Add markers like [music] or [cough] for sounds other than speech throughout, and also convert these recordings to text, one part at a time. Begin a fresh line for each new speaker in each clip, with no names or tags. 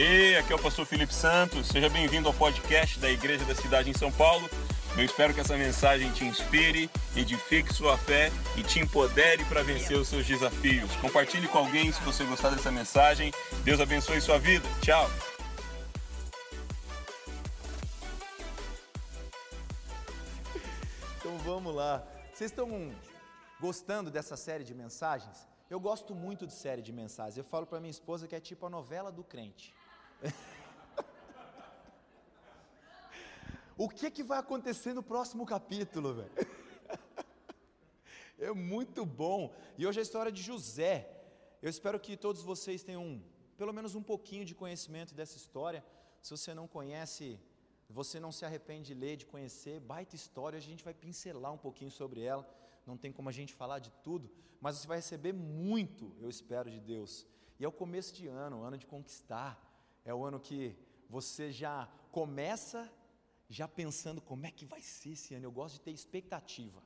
Ei, aqui é o pastor Felipe Santos. Seja bem-vindo ao podcast da Igreja da Cidade em São Paulo. Eu espero que essa mensagem te inspire, edifique sua fé e te empodere para vencer os seus desafios. Compartilhe com alguém se você gostar dessa mensagem. Deus abençoe sua vida. Tchau.
Então vamos lá. Vocês estão gostando dessa série de mensagens? Eu gosto muito de série de mensagens. Eu falo para minha esposa que é tipo a novela do crente. O que, que vai acontecer no próximo capítulo, velho? É muito bom. E hoje é a história de José. Eu espero que todos vocês tenham pelo menos um pouquinho de conhecimento dessa história. Se você não conhece, você não se arrepende de ler, de conhecer, baita história, a gente vai pincelar um pouquinho sobre ela. Não tem como a gente falar de tudo, mas você vai receber muito, eu espero, de Deus. E é o começo de ano, ano de conquistar, é o ano que você já começa já pensando como é que vai ser esse ano. Eu gosto de ter expectativa.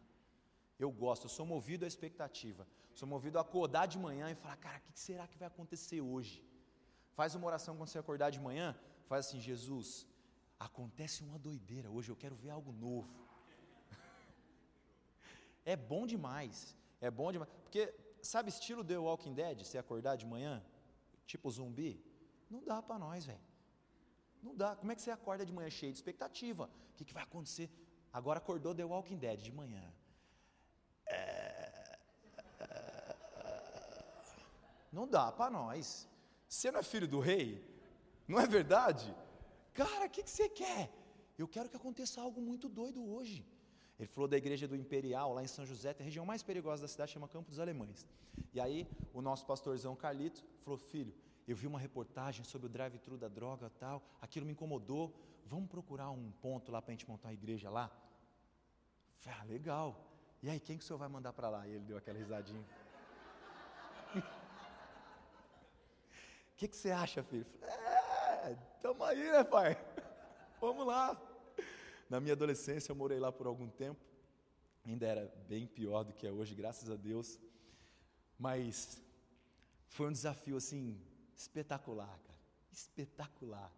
Eu gosto, eu sou movido à expectativa. Sou movido a acordar de manhã e falar, cara, o que será que vai acontecer hoje? Faz uma oração quando você acordar de manhã, faz assim, Jesus, acontece uma doideira hoje, eu quero ver algo novo. [laughs] é bom demais, é bom demais. Porque, sabe, estilo The Walking Dead, você acordar de manhã, tipo zumbi, não dá para nós, velho. Não dá. Como é que você acorda de manhã cheio de expectativa? O que, que vai acontecer? Agora acordou The Walking Dead de manhã. É... Não dá para nós. Você não é filho do rei? Não é verdade? Cara, o que, que você quer? Eu quero que aconteça algo muito doido hoje. Ele falou da igreja do Imperial, lá em São José, a região mais perigosa da cidade, chama Campo dos Alemães. E aí, o nosso pastorzão Carlito falou: Filho, eu vi uma reportagem sobre o drive-thru da droga tal, aquilo me incomodou. Vamos procurar um ponto lá para a gente montar uma igreja lá? Falei, ah, legal. E aí, quem que o senhor vai mandar para lá? E ele deu aquela risadinha. O [laughs] que, que você acha, filho? Falei, é, tamo aí, né, pai? Vamos lá. Na minha adolescência, eu morei lá por algum tempo. Ainda era bem pior do que é hoje, graças a Deus. Mas foi um desafio, assim, Espetacular, cara. Espetacular.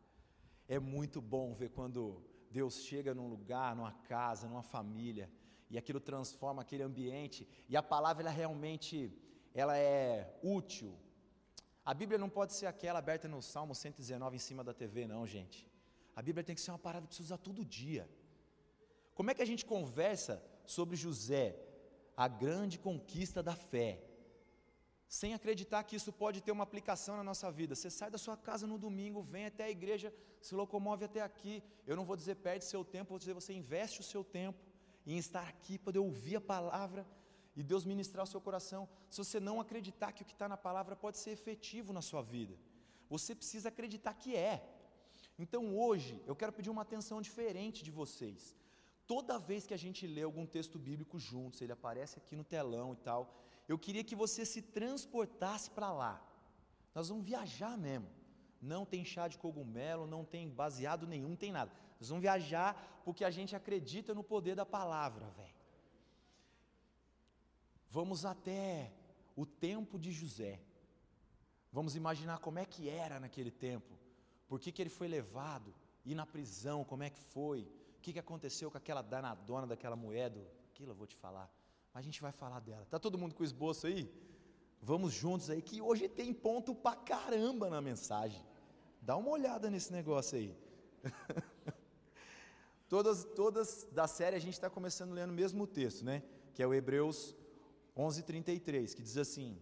É muito bom ver quando Deus chega num lugar, numa casa, numa família, e aquilo transforma aquele ambiente, e a palavra ela realmente ela é útil. A Bíblia não pode ser aquela aberta no Salmo 119 em cima da TV, não, gente. A Bíblia tem que ser uma parada para você usar todo dia. Como é que a gente conversa sobre José, a grande conquista da fé? Sem acreditar que isso pode ter uma aplicação na nossa vida. Você sai da sua casa no domingo, vem até a igreja, se locomove até aqui. Eu não vou dizer perde seu tempo, vou dizer você investe o seu tempo em estar aqui, poder ouvir a palavra e Deus ministrar o seu coração. Se você não acreditar que o que está na palavra pode ser efetivo na sua vida, você precisa acreditar que é. Então hoje eu quero pedir uma atenção diferente de vocês. Toda vez que a gente lê algum texto bíblico juntos, ele aparece aqui no telão e tal, eu queria que você se transportasse para lá. Nós vamos viajar mesmo. Não tem chá de cogumelo, não tem baseado nenhum, não tem nada. Nós vamos viajar porque a gente acredita no poder da palavra, velho. Vamos até o tempo de José. Vamos imaginar como é que era naquele tempo. Por que, que ele foi levado? E na prisão, como é que foi? O que, que aconteceu com aquela danadona daquela moeda? Aquilo eu vou te falar. A gente vai falar dela. Tá todo mundo com o esboço aí? Vamos juntos aí, que hoje tem ponto pra caramba na mensagem. Dá uma olhada nesse negócio aí. [laughs] todas, todas da série a gente está começando lendo o mesmo texto, né? Que é o Hebreus 11:33, que diz assim: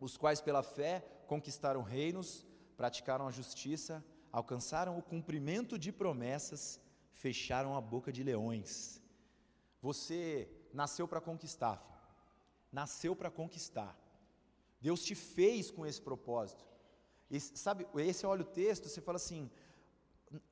os quais pela fé conquistaram reinos, praticaram a justiça, alcançaram o cumprimento de promessas, fecharam a boca de leões. Você nasceu para conquistar, filho. Nasceu para conquistar. Deus te fez com esse propósito. E, sabe, esse olha o texto, você fala assim: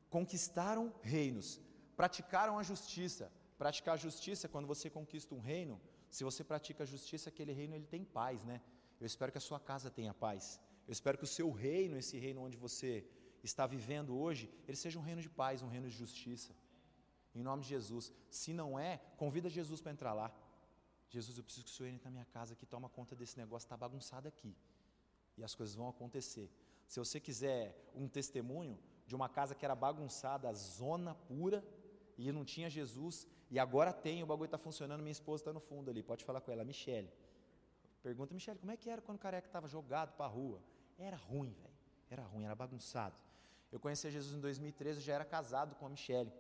conquistaram reinos, praticaram a justiça. Praticar a justiça, quando você conquista um reino, se você pratica a justiça, aquele reino ele tem paz, né? Eu espero que a sua casa tenha paz. Eu espero que o seu reino, esse reino onde você está vivendo hoje, ele seja um reino de paz, um reino de justiça. Em nome de Jesus. Se não é, convida Jesus para entrar lá. Jesus, eu preciso que o Senhor entre na minha casa, que toma conta desse negócio, está bagunçado aqui. E as coisas vão acontecer. Se você quiser um testemunho de uma casa que era bagunçada, zona pura, e não tinha Jesus, e agora tem, o bagulho está funcionando, minha esposa está no fundo ali, pode falar com ela, Michele. Pergunta, Michele, como é que era quando o careca estava jogado para a rua? Era ruim, velho, era ruim, era bagunçado. Eu conheci Jesus em 2013, já era casado com a Michele.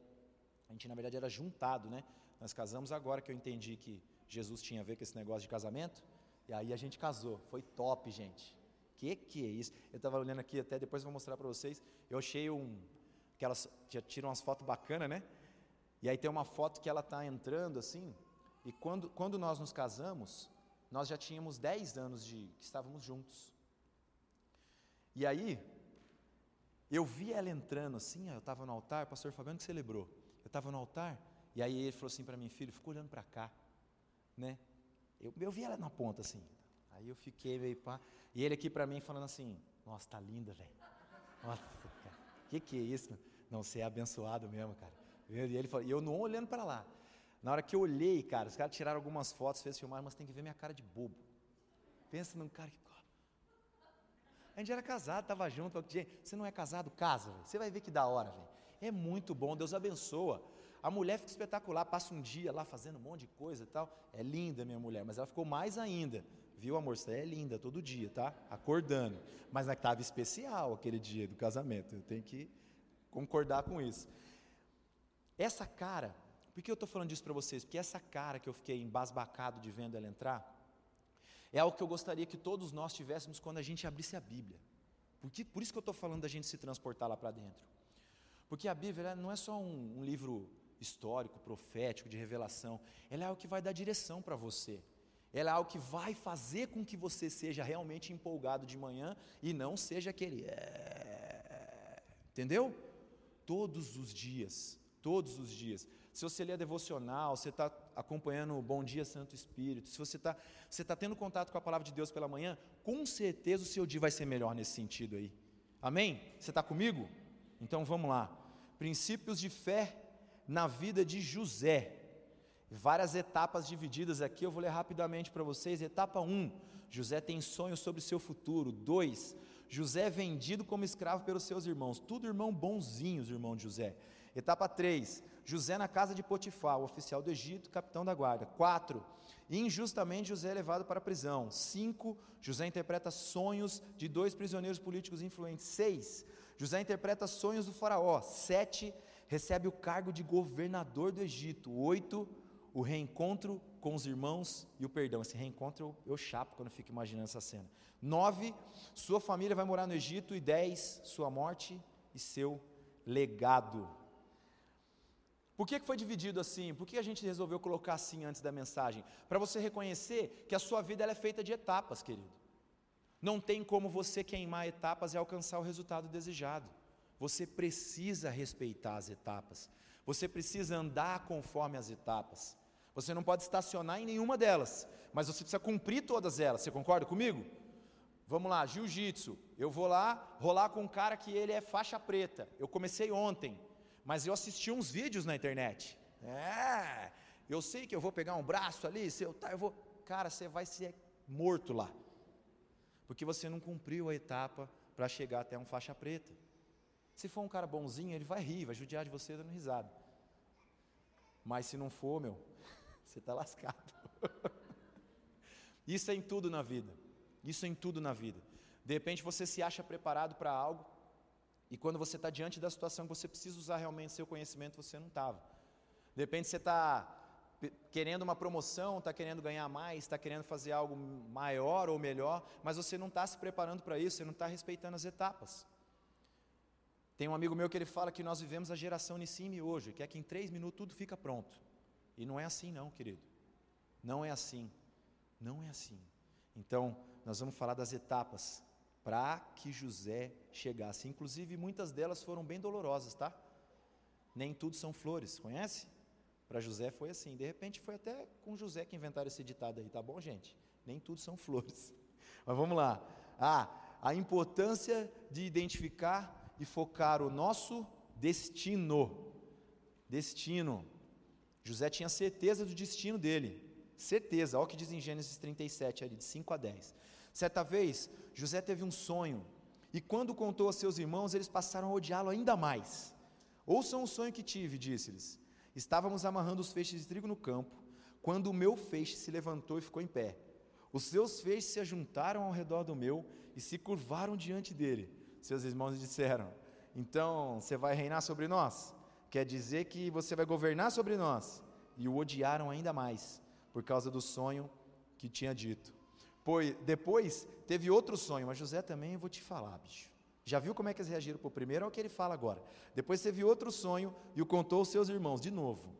A gente, na verdade, era juntado, né? Nós casamos agora que eu entendi que Jesus tinha a ver com esse negócio de casamento. E aí a gente casou. Foi top, gente. Que que é isso? Eu estava olhando aqui até, depois vou mostrar para vocês. Eu achei um. que elas já tiram umas fotos bacanas, né? E aí tem uma foto que ela está entrando assim. E quando, quando nós nos casamos, nós já tínhamos 10 anos de que estávamos juntos. E aí, eu vi ela entrando assim, eu estava no altar, o pastor Fabiano que celebrou. Estava no altar, e aí ele falou assim para mim, filho, fica olhando para cá, né? Eu, eu vi ela na ponta assim. Aí eu fiquei meio pá. E ele aqui para mim falando assim: Nossa, tá linda, velho. Nossa, cara. Que que é isso? Não, você é abençoado mesmo, cara. E ele falou, e eu não olhando para lá. Na hora que eu olhei, cara, os caras tiraram algumas fotos, fez filmar, mas tem que ver minha cara de bobo. Pensa num cara que a gente era casado, estava junto. Você não é casado? Casa, véio. você vai ver que da hora, velho. É muito bom, Deus abençoa. A mulher fica espetacular, passa um dia lá fazendo um monte de coisa e tal. É linda minha mulher, mas ela ficou mais ainda. Viu, amor? Você é linda todo dia, tá? Acordando. Mas estava especial aquele dia do casamento. Eu tenho que concordar com isso. Essa cara, por que eu estou falando disso para vocês? Porque essa cara que eu fiquei embasbacado de vendo ela entrar, é algo que eu gostaria que todos nós tivéssemos quando a gente abrisse a Bíblia. Porque, por isso que eu estou falando da gente se transportar lá para dentro. Porque a Bíblia não é só um, um, livro histórico, profético, de revelação. Ela é algo que vai dar direção para você. Ela é algo que vai fazer com que você seja realmente empolgado de manhã e não seja aquele. É... Entendeu? Todos os dias. Todos os dias. Se você lê a devocional, você está acompanhando o Bom Dia Santo Espírito, se você está você tá tendo contato com a palavra de Deus pela manhã, com certeza o seu dia vai ser melhor nesse sentido aí. Amém? Você está comigo? Então vamos lá. Princípios de fé na vida de José. Várias etapas divididas aqui, eu vou ler rapidamente para vocês. Etapa 1, José tem sonhos sobre seu futuro. 2, José é vendido como escravo pelos seus irmãos. Tudo irmão bonzinhos, irmão de José. Etapa 3, José na casa de Potifar, o oficial do Egito, capitão da guarda. 4. Injustamente José é levado para a prisão. 5. José interpreta sonhos de dois prisioneiros políticos influentes. 6. José interpreta sonhos do faraó. 7. Recebe o cargo de governador do Egito. 8. O reencontro com os irmãos e o perdão. Esse reencontro eu, eu chapo quando fico imaginando essa cena. 9. Sua família vai morar no Egito. E 10. Sua morte e seu legado. Por que foi dividido assim? Por que a gente resolveu colocar assim antes da mensagem? Para você reconhecer que a sua vida é feita de etapas, querido. Não tem como você queimar etapas e alcançar o resultado desejado. Você precisa respeitar as etapas. Você precisa andar conforme as etapas. Você não pode estacionar em nenhuma delas, mas você precisa cumprir todas elas. Você concorda comigo? Vamos lá, jiu-jitsu. Eu vou lá rolar com um cara que ele é faixa preta. Eu comecei ontem mas eu assisti uns vídeos na internet. É, eu sei que eu vou pegar um braço ali, se eu tá, eu vou, cara, você vai ser morto lá. Porque você não cumpriu a etapa para chegar até um faixa preta. Se for um cara bonzinho, ele vai rir, vai judiar de você dando risada. Mas se não for, meu, [laughs] você está lascado. [laughs] Isso é em tudo na vida. Isso é em tudo na vida. De repente você se acha preparado para algo, e quando você está diante da situação que você precisa usar realmente seu conhecimento, você não estava. De repente você está querendo uma promoção, está querendo ganhar mais, está querendo fazer algo maior ou melhor, mas você não está se preparando para isso, você não está respeitando as etapas. Tem um amigo meu que ele fala que nós vivemos a geração Nissime hoje, que é que em três minutos tudo fica pronto. E não é assim não, querido. Não é assim. Não é assim. Então, nós vamos falar das etapas para que José chegasse. Inclusive, muitas delas foram bem dolorosas, tá? Nem tudo são flores, conhece? Para José foi assim. De repente, foi até com José que inventaram esse ditado aí, tá bom, gente? Nem tudo são [laughs] flores. Mas vamos lá. Ah, a importância de identificar e focar o nosso destino. Destino. José tinha certeza do destino dele. Certeza. Olha o que diz em Gênesis 37, ali, de 5 a 10. Certa vez, José teve um sonho E quando contou a seus irmãos, eles passaram a odiá-lo ainda mais. Ouçam o sonho que tive, disse-lhes. Estávamos amarrando os feixes de trigo no campo, quando o meu feixe se levantou e ficou em pé. Os seus feixes se ajuntaram ao redor do meu e se curvaram diante dele. Seus irmãos disseram: Então você vai reinar sobre nós? Quer dizer que você vai governar sobre nós? E o odiaram ainda mais, por causa do sonho que tinha dito. Pois depois teve outro sonho, mas José também eu vou te falar, bicho. Já viu como é que eles reagiram para o primeiro? É o que ele fala agora. Depois teve outro sonho e o contou aos seus irmãos, de novo.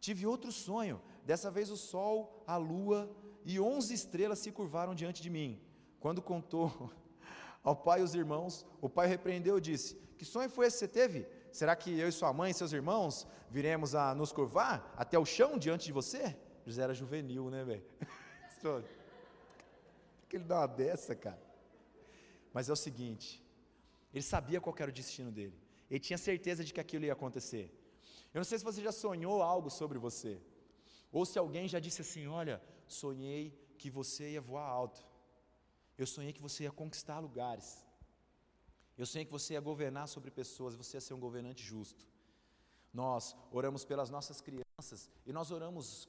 Tive outro sonho, dessa vez o sol, a lua e onze estrelas se curvaram diante de mim. Quando contou [laughs] ao pai e os irmãos, o pai repreendeu e disse: Que sonho foi esse que você teve? Será que eu e sua mãe e seus irmãos viremos a nos curvar até o chão diante de você? José era juvenil, né, velho? [laughs] Que ele dá uma dessa, cara? Mas é o seguinte, ele sabia qual era o destino dele. Ele tinha certeza de que aquilo ia acontecer. Eu não sei se você já sonhou algo sobre você. Ou se alguém já disse assim: Olha, sonhei que você ia voar alto. Eu sonhei que você ia conquistar lugares. Eu sonhei que você ia governar sobre pessoas, você ia ser um governante justo. Nós oramos pelas nossas crianças e nós oramos,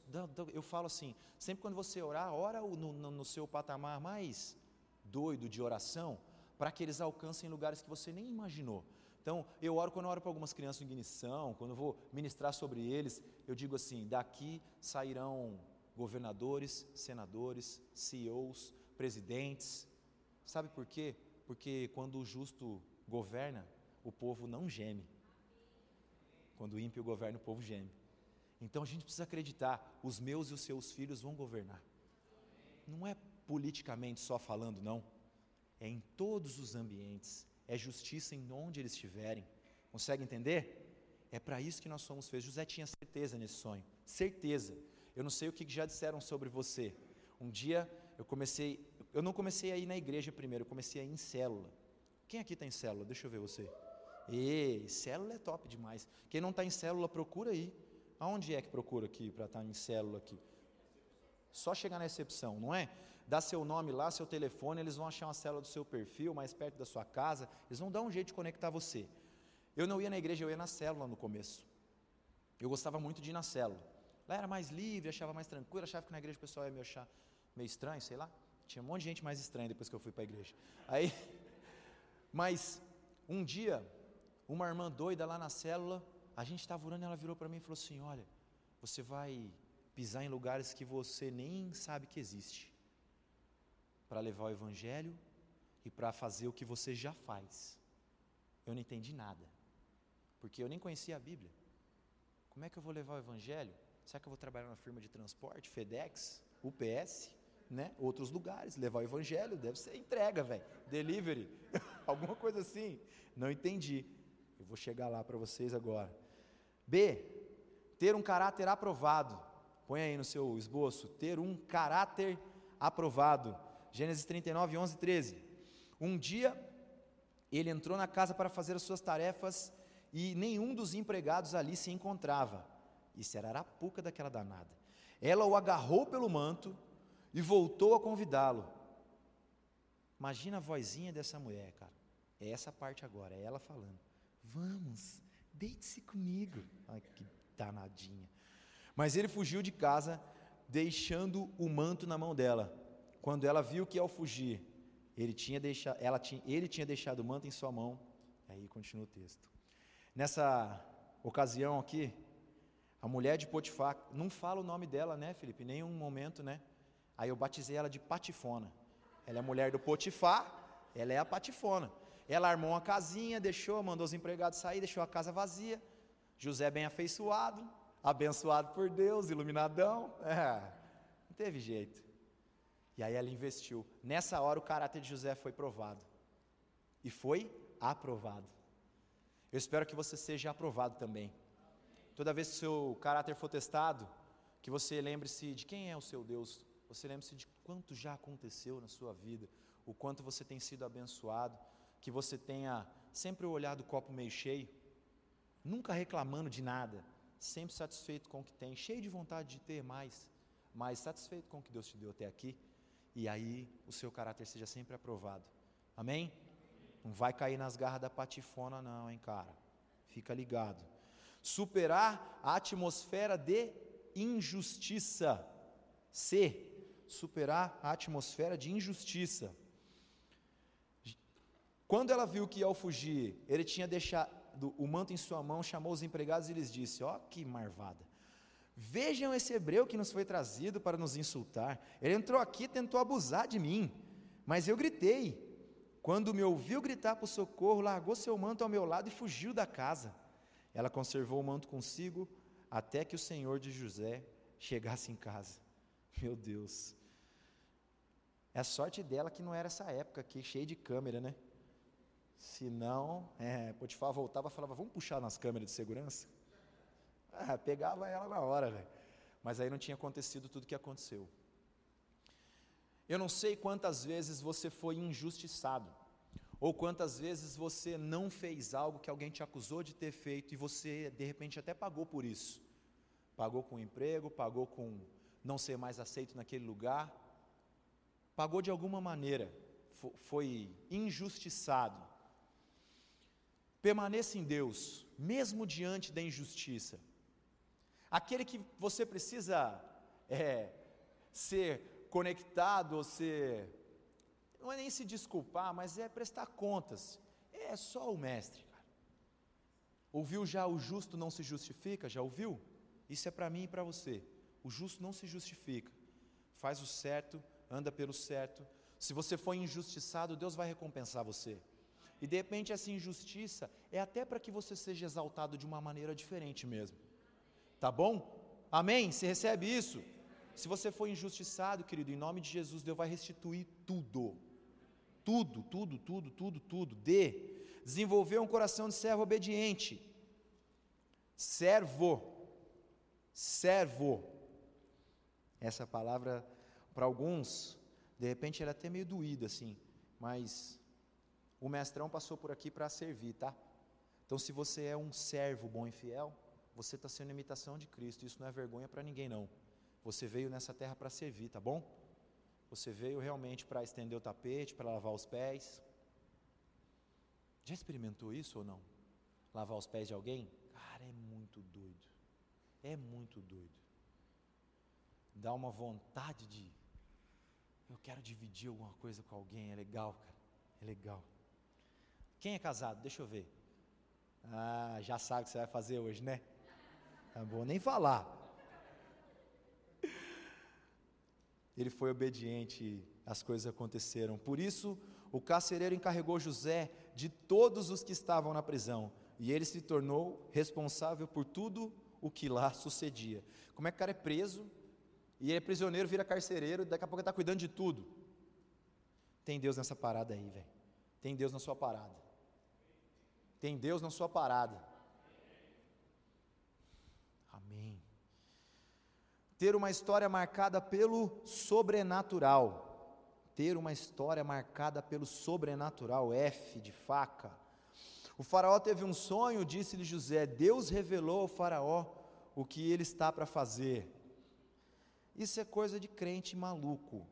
eu falo assim, sempre quando você orar, ora no, no, no seu patamar mais doido de oração, para que eles alcancem lugares que você nem imaginou. Então, eu oro quando eu oro para algumas crianças em ignição, quando eu vou ministrar sobre eles, eu digo assim: daqui sairão governadores, senadores, CEOs, presidentes. Sabe por quê? Porque quando o justo governa, o povo não geme. Quando o ímpio governa, o povo geme. Então a gente precisa acreditar: os meus e os seus filhos vão governar. Não é politicamente só falando, não. É em todos os ambientes. É justiça em onde eles estiverem. Consegue entender? É para isso que nós somos feitos. José tinha certeza nesse sonho. Certeza. Eu não sei o que já disseram sobre você. Um dia eu comecei, eu não comecei a ir na igreja primeiro, eu comecei a ir em célula. Quem aqui está em célula? Deixa eu ver você. E célula é top demais. Quem não está em célula, procura aí. Aonde é que procura aqui para estar tá em célula aqui? Só chegar na recepção, não é? Dá seu nome lá, seu telefone, eles vão achar uma célula do seu perfil, mais perto da sua casa, eles vão dar um jeito de conectar você. Eu não ia na igreja, eu ia na célula no começo. Eu gostava muito de ir na célula. Lá era mais livre, achava mais tranquilo, achava que na igreja o pessoal ia me achar meio estranho, sei lá. Tinha um monte de gente mais estranha depois que eu fui para a igreja. Aí, [laughs] mas um dia, uma irmã doida lá na célula, a gente estava orando ela virou para mim e falou assim: Olha, você vai pisar em lugares que você nem sabe que existe, para levar o evangelho e para fazer o que você já faz. Eu não entendi nada, porque eu nem conhecia a Bíblia. Como é que eu vou levar o evangelho? Será que eu vou trabalhar na firma de transporte, FedEx, UPS, né? Outros lugares, levar o evangelho, deve ser entrega, velho. Delivery, [laughs] alguma coisa assim. Não entendi. Eu vou chegar lá para vocês agora. B, ter um caráter aprovado. Põe aí no seu esboço, ter um caráter aprovado. Gênesis 39, 11 e 13. Um dia ele entrou na casa para fazer as suas tarefas e nenhum dos empregados ali se encontrava. Isso era a arapuca daquela danada. Ela o agarrou pelo manto e voltou a convidá-lo. Imagina a vozinha dessa mulher, cara. É essa parte agora, é ela falando. Vamos, deite-se comigo. Ai, que danadinha. Mas ele fugiu de casa, deixando o manto na mão dela. Quando ela viu que ao fugir, ele tinha, deixado, ela tinha, ele tinha deixado o manto em sua mão. Aí continua o texto. Nessa ocasião aqui, a mulher de Potifar, não fala o nome dela, né, Felipe? Em nenhum momento, né? Aí eu batizei ela de Patifona. Ela é a mulher do Potifar, ela é a Patifona. Ela armou uma casinha, deixou, mandou os empregados sair, deixou a casa vazia. José bem afeiçoado, abençoado por Deus, iluminadão. É, não teve jeito. E aí ela investiu. Nessa hora o caráter de José foi provado. E foi aprovado. Eu espero que você seja aprovado também. Toda vez que seu caráter for testado, que você lembre-se de quem é o seu Deus, você lembre-se de quanto já aconteceu na sua vida, o quanto você tem sido abençoado, que você tenha sempre o olhar do copo meio cheio, nunca reclamando de nada, sempre satisfeito com o que tem, cheio de vontade de ter mais, mas satisfeito com o que Deus te deu até aqui, e aí o seu caráter seja sempre aprovado. Amém? Não vai cair nas garras da patifona, não, hein, cara. Fica ligado. Superar a atmosfera de injustiça. C. Superar a atmosfera de injustiça. Quando ela viu que ao fugir, ele tinha deixado o manto em sua mão, chamou os empregados e lhes disse: Ó, oh, que marvada. Vejam esse hebreu que nos foi trazido para nos insultar. Ele entrou aqui e tentou abusar de mim, mas eu gritei. Quando me ouviu gritar por socorro, largou seu manto ao meu lado e fugiu da casa. Ela conservou o manto consigo até que o senhor de José chegasse em casa. [laughs] Meu Deus. É a sorte dela que não era essa época aqui, cheia de câmera, né? Se não, é, Potifar voltava e falava, vamos puxar nas câmeras de segurança? Ah, pegava ela na hora, velho. Mas aí não tinha acontecido tudo o que aconteceu. Eu não sei quantas vezes você foi injustiçado, ou quantas vezes você não fez algo que alguém te acusou de ter feito e você de repente até pagou por isso. Pagou com emprego, pagou com não ser mais aceito naquele lugar, pagou de alguma maneira, foi injustiçado. Permaneça em Deus, mesmo diante da injustiça. Aquele que você precisa é, ser conectado, ou ser. Não é nem se desculpar, mas é prestar contas. É só o mestre, cara. Ouviu já o justo não se justifica? Já ouviu? Isso é para mim e para você. O justo não se justifica. Faz o certo, anda pelo certo. Se você for injustiçado, Deus vai recompensar você. E de repente essa injustiça é até para que você seja exaltado de uma maneira diferente mesmo. Tá bom? Amém? Você recebe isso? Se você for injustiçado, querido, em nome de Jesus, Deus vai restituir tudo. Tudo, tudo, tudo, tudo, tudo. D. Desenvolver um coração de servo obediente. Servo. Servo. Essa palavra, para alguns, de repente, ela é até meio doída, assim. Mas o mestrão passou por aqui para servir, tá? Então, se você é um servo bom e fiel, você está sendo imitação de Cristo. Isso não é vergonha para ninguém, não. Você veio nessa terra para servir, tá bom? Você veio realmente para estender o tapete, para lavar os pés. Já experimentou isso ou não? Lavar os pés de alguém? Cara, é muito doido. É muito doido. Dá uma vontade de. Eu quero dividir alguma coisa com alguém. É legal, cara. É legal. Quem é casado? Deixa eu ver. Ah, já sabe o que você vai fazer hoje, né? Não vou nem falar. Ele foi obediente, as coisas aconteceram. Por isso, o carcereiro encarregou José de todos os que estavam na prisão, e ele se tornou responsável por tudo o que lá sucedia. Como é que o cara é preso, e ele é prisioneiro, vira carcereiro, e daqui a pouco está cuidando de tudo? Tem Deus nessa parada aí, velho. Tem Deus na sua parada. Tem Deus na sua parada. Ter uma história marcada pelo sobrenatural. Ter uma história marcada pelo sobrenatural, F de faca. O Faraó teve um sonho, disse-lhe José: Deus revelou ao Faraó o que ele está para fazer. Isso é coisa de crente maluco.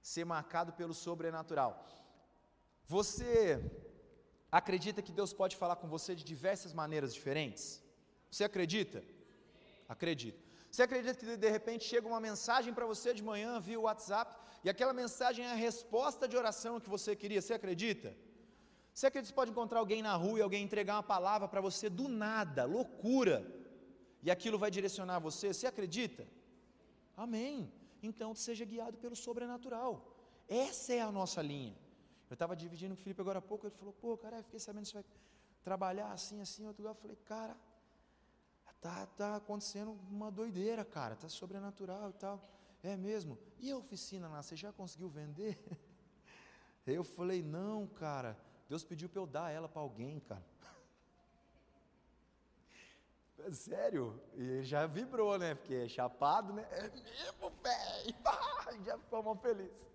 Ser marcado pelo sobrenatural. Você acredita que Deus pode falar com você de diversas maneiras diferentes? Você acredita? Acredito. Você acredita que de repente chega uma mensagem para você de manhã via WhatsApp e aquela mensagem é a resposta de oração que você queria? Você acredita? Você acredita que você pode encontrar alguém na rua e alguém entregar uma palavra para você do nada, loucura, e aquilo vai direcionar você? Você acredita? Amém. Então seja guiado pelo sobrenatural. Essa é a nossa linha. Eu estava dividindo com o Felipe agora há pouco, ele falou, pô, cara, fiquei sabendo que você vai trabalhar assim, assim, outro lugar. Eu falei, cara, tá, tá acontecendo uma doideira, cara, tá sobrenatural e tal. É mesmo? E a oficina lá, você já conseguiu vender? [laughs] Eu falei, não, cara, Deus pediu para eu dar ela para alguém, cara. [laughs] Sério? E já vibrou, né? Porque é chapado, né? É mesmo, velho! [laughs] Já ficou mal feliz.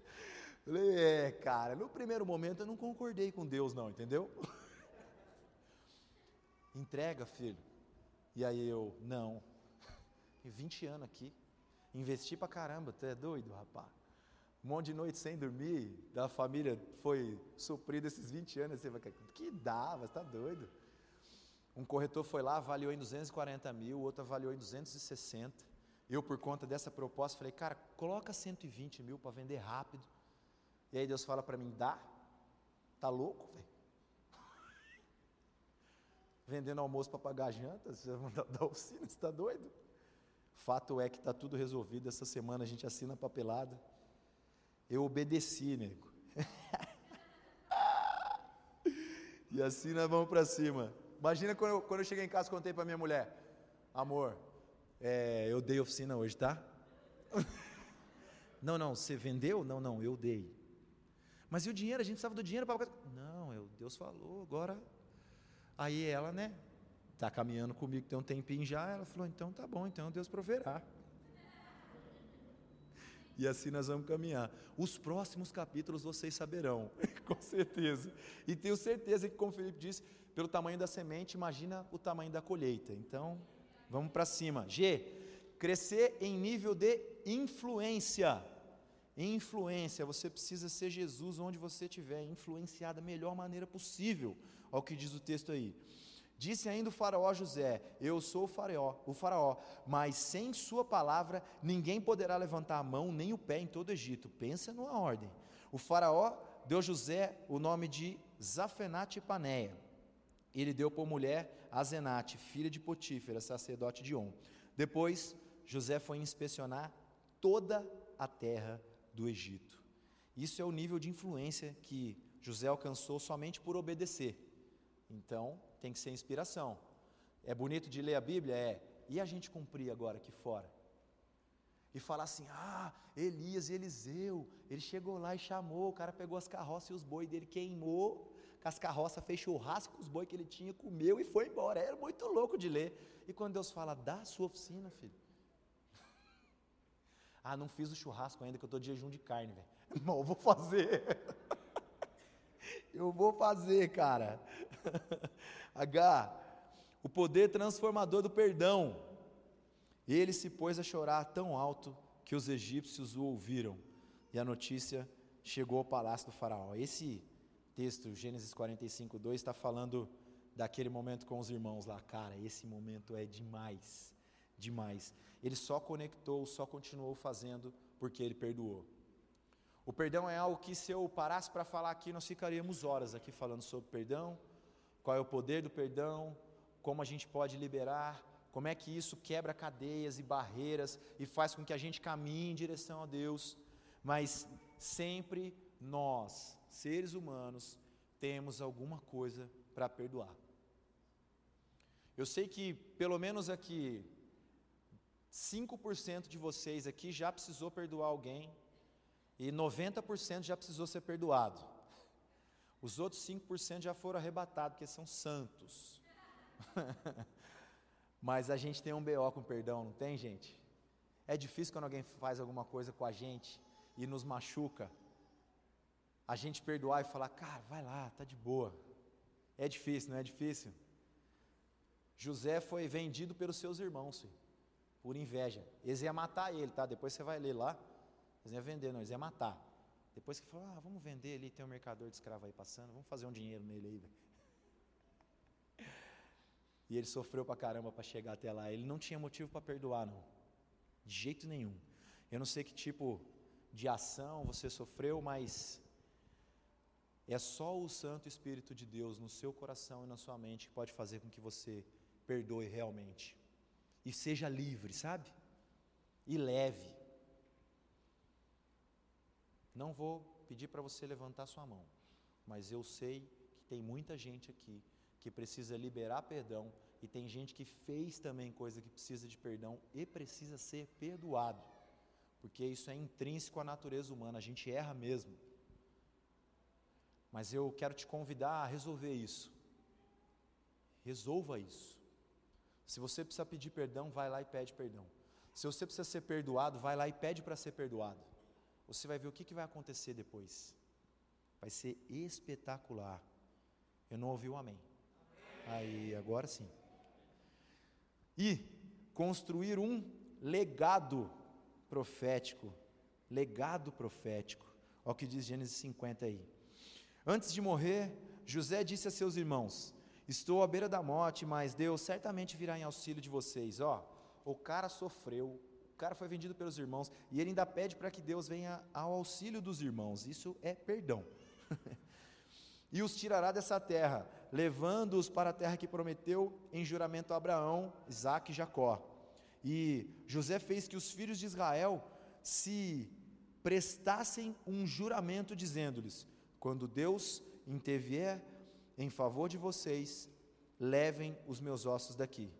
Falei, é, cara, no primeiro momento eu não concordei com Deus, não, entendeu? Entrega, filho. E aí eu, não, 20 anos aqui, investi pra caramba, tu é doido, rapaz? um monte de noite sem dormir, da família foi suprida esses 20 anos, você vai, que dá, você está doido. Um corretor foi lá, avaliou em 240 mil, o outro avaliou em 260. Eu, por conta dessa proposta, falei, cara, coloca 120 mil para vender rápido. E aí Deus fala para mim, dá? Tá louco, velho? Vendendo almoço para pagar janta, você mandar da oficina, você está doido? Fato é que está tudo resolvido. Essa semana a gente assina a papelada. Eu obedeci, nego. [laughs] e assim nós vamos para cima. Imagina quando eu, quando eu cheguei em casa contei para minha mulher: Amor, é, eu dei oficina hoje, tá? [laughs] não, não, você vendeu? Não, não, eu dei. Mas e o dinheiro? A gente precisava do dinheiro para. Não, eu, Deus falou, agora. Aí ela, né? Tá caminhando comigo tem um tempinho já. Ela falou: então tá bom, então Deus proverá. [laughs] E assim nós vamos caminhar. Os próximos capítulos vocês saberão, [laughs] com certeza. E tenho certeza que, como o Felipe disse, pelo tamanho da semente, imagina o tamanho da colheita. Então, vamos para cima. G. Crescer em nível de influência. Influência, você precisa ser Jesus onde você estiver, influenciar da melhor maneira possível, ao que diz o texto aí. Disse ainda o faraó a José: Eu sou o faraó, o faraó, mas sem sua palavra ninguém poderá levantar a mão nem o pé em todo o Egito. Pensa numa ordem. O faraó deu a José o nome de Zafenate Paneia ele deu por mulher a Zenate, filha de Potífera, sacerdote de On. Depois, José foi inspecionar toda a terra do Egito. Isso é o nível de influência que José alcançou somente por obedecer. Então, tem que ser inspiração. É bonito de ler a Bíblia? É. E a gente cumprir agora aqui fora? E falar assim: ah, Elias e Eliseu, ele chegou lá e chamou, o cara pegou as carroças e os bois dele queimou com as carroças, fez churrasco com os boi que ele tinha, comeu e foi embora. Era muito louco de ler. E quando Deus fala, dá a sua oficina, filho. [laughs] ah, não fiz o churrasco ainda, que eu estou de jejum de carne, velho. [laughs] Não, eu vou fazer. [laughs] eu vou fazer, cara. H, o poder transformador do perdão. Ele se pôs a chorar tão alto que os egípcios o ouviram. E a notícia chegou ao palácio do faraó. Esse texto, Gênesis 45, 2, está falando daquele momento com os irmãos lá. Cara, esse momento é demais, demais. Ele só conectou, só continuou fazendo porque ele perdoou. O perdão é algo que, se eu parasse para falar aqui, nós ficaríamos horas aqui falando sobre perdão, qual é o poder do perdão, como a gente pode liberar, como é que isso quebra cadeias e barreiras e faz com que a gente caminhe em direção a Deus. Mas sempre nós seres humanos, temos alguma coisa para perdoar. Eu sei que, pelo menos aqui, 5% de vocês aqui já precisou perdoar alguém e 90% já precisou ser perdoado. Os outros 5% já foram arrebatados, porque são santos. [laughs] Mas a gente tem um BO com perdão, não tem, gente? É difícil quando alguém faz alguma coisa com a gente e nos machuca a gente perdoar e falar, cara, vai lá, tá de boa. É difícil, não é difícil? José foi vendido pelos seus irmãos, por inveja. Eles iam matar ele, tá? Depois você vai ler lá. Eles iam vender, não, eles iam matar. Depois que falou, ah, vamos vender ali, tem um mercador de escravo aí passando, vamos fazer um dinheiro nele aí. [laughs] E ele sofreu pra caramba para chegar até lá. Ele não tinha motivo para perdoar, não. De jeito nenhum. Eu não sei que tipo de ação você sofreu, mas é só o Santo Espírito de Deus no seu coração e na sua mente que pode fazer com que você perdoe realmente. E seja livre, sabe? E leve. Não vou pedir para você levantar sua mão, mas eu sei que tem muita gente aqui que precisa liberar perdão e tem gente que fez também coisa que precisa de perdão e precisa ser perdoado. Porque isso é intrínseco à natureza humana, a gente erra mesmo. Mas eu quero te convidar a resolver isso. Resolva isso. Se você precisa pedir perdão, vai lá e pede perdão. Se você precisa ser perdoado, vai lá e pede para ser perdoado. Você vai ver o que, que vai acontecer depois. Vai ser espetacular. Eu não ouvi o um amém. Aí, agora sim. E construir um legado profético. legado profético. Olha o que diz Gênesis 50 aí. Antes de morrer, José disse a seus irmãos: Estou à beira da morte, mas Deus certamente virá em auxílio de vocês. Ó, o cara sofreu, o cara foi vendido pelos irmãos, e ele ainda pede para que Deus venha ao auxílio dos irmãos. Isso é perdão. [laughs] e os tirará dessa terra, levando-os para a terra que prometeu em juramento a Abraão, Isaque e Jacó. E José fez que os filhos de Israel se prestassem um juramento, dizendo-lhes: Quando Deus intervier em favor de vocês, levem os meus ossos daqui.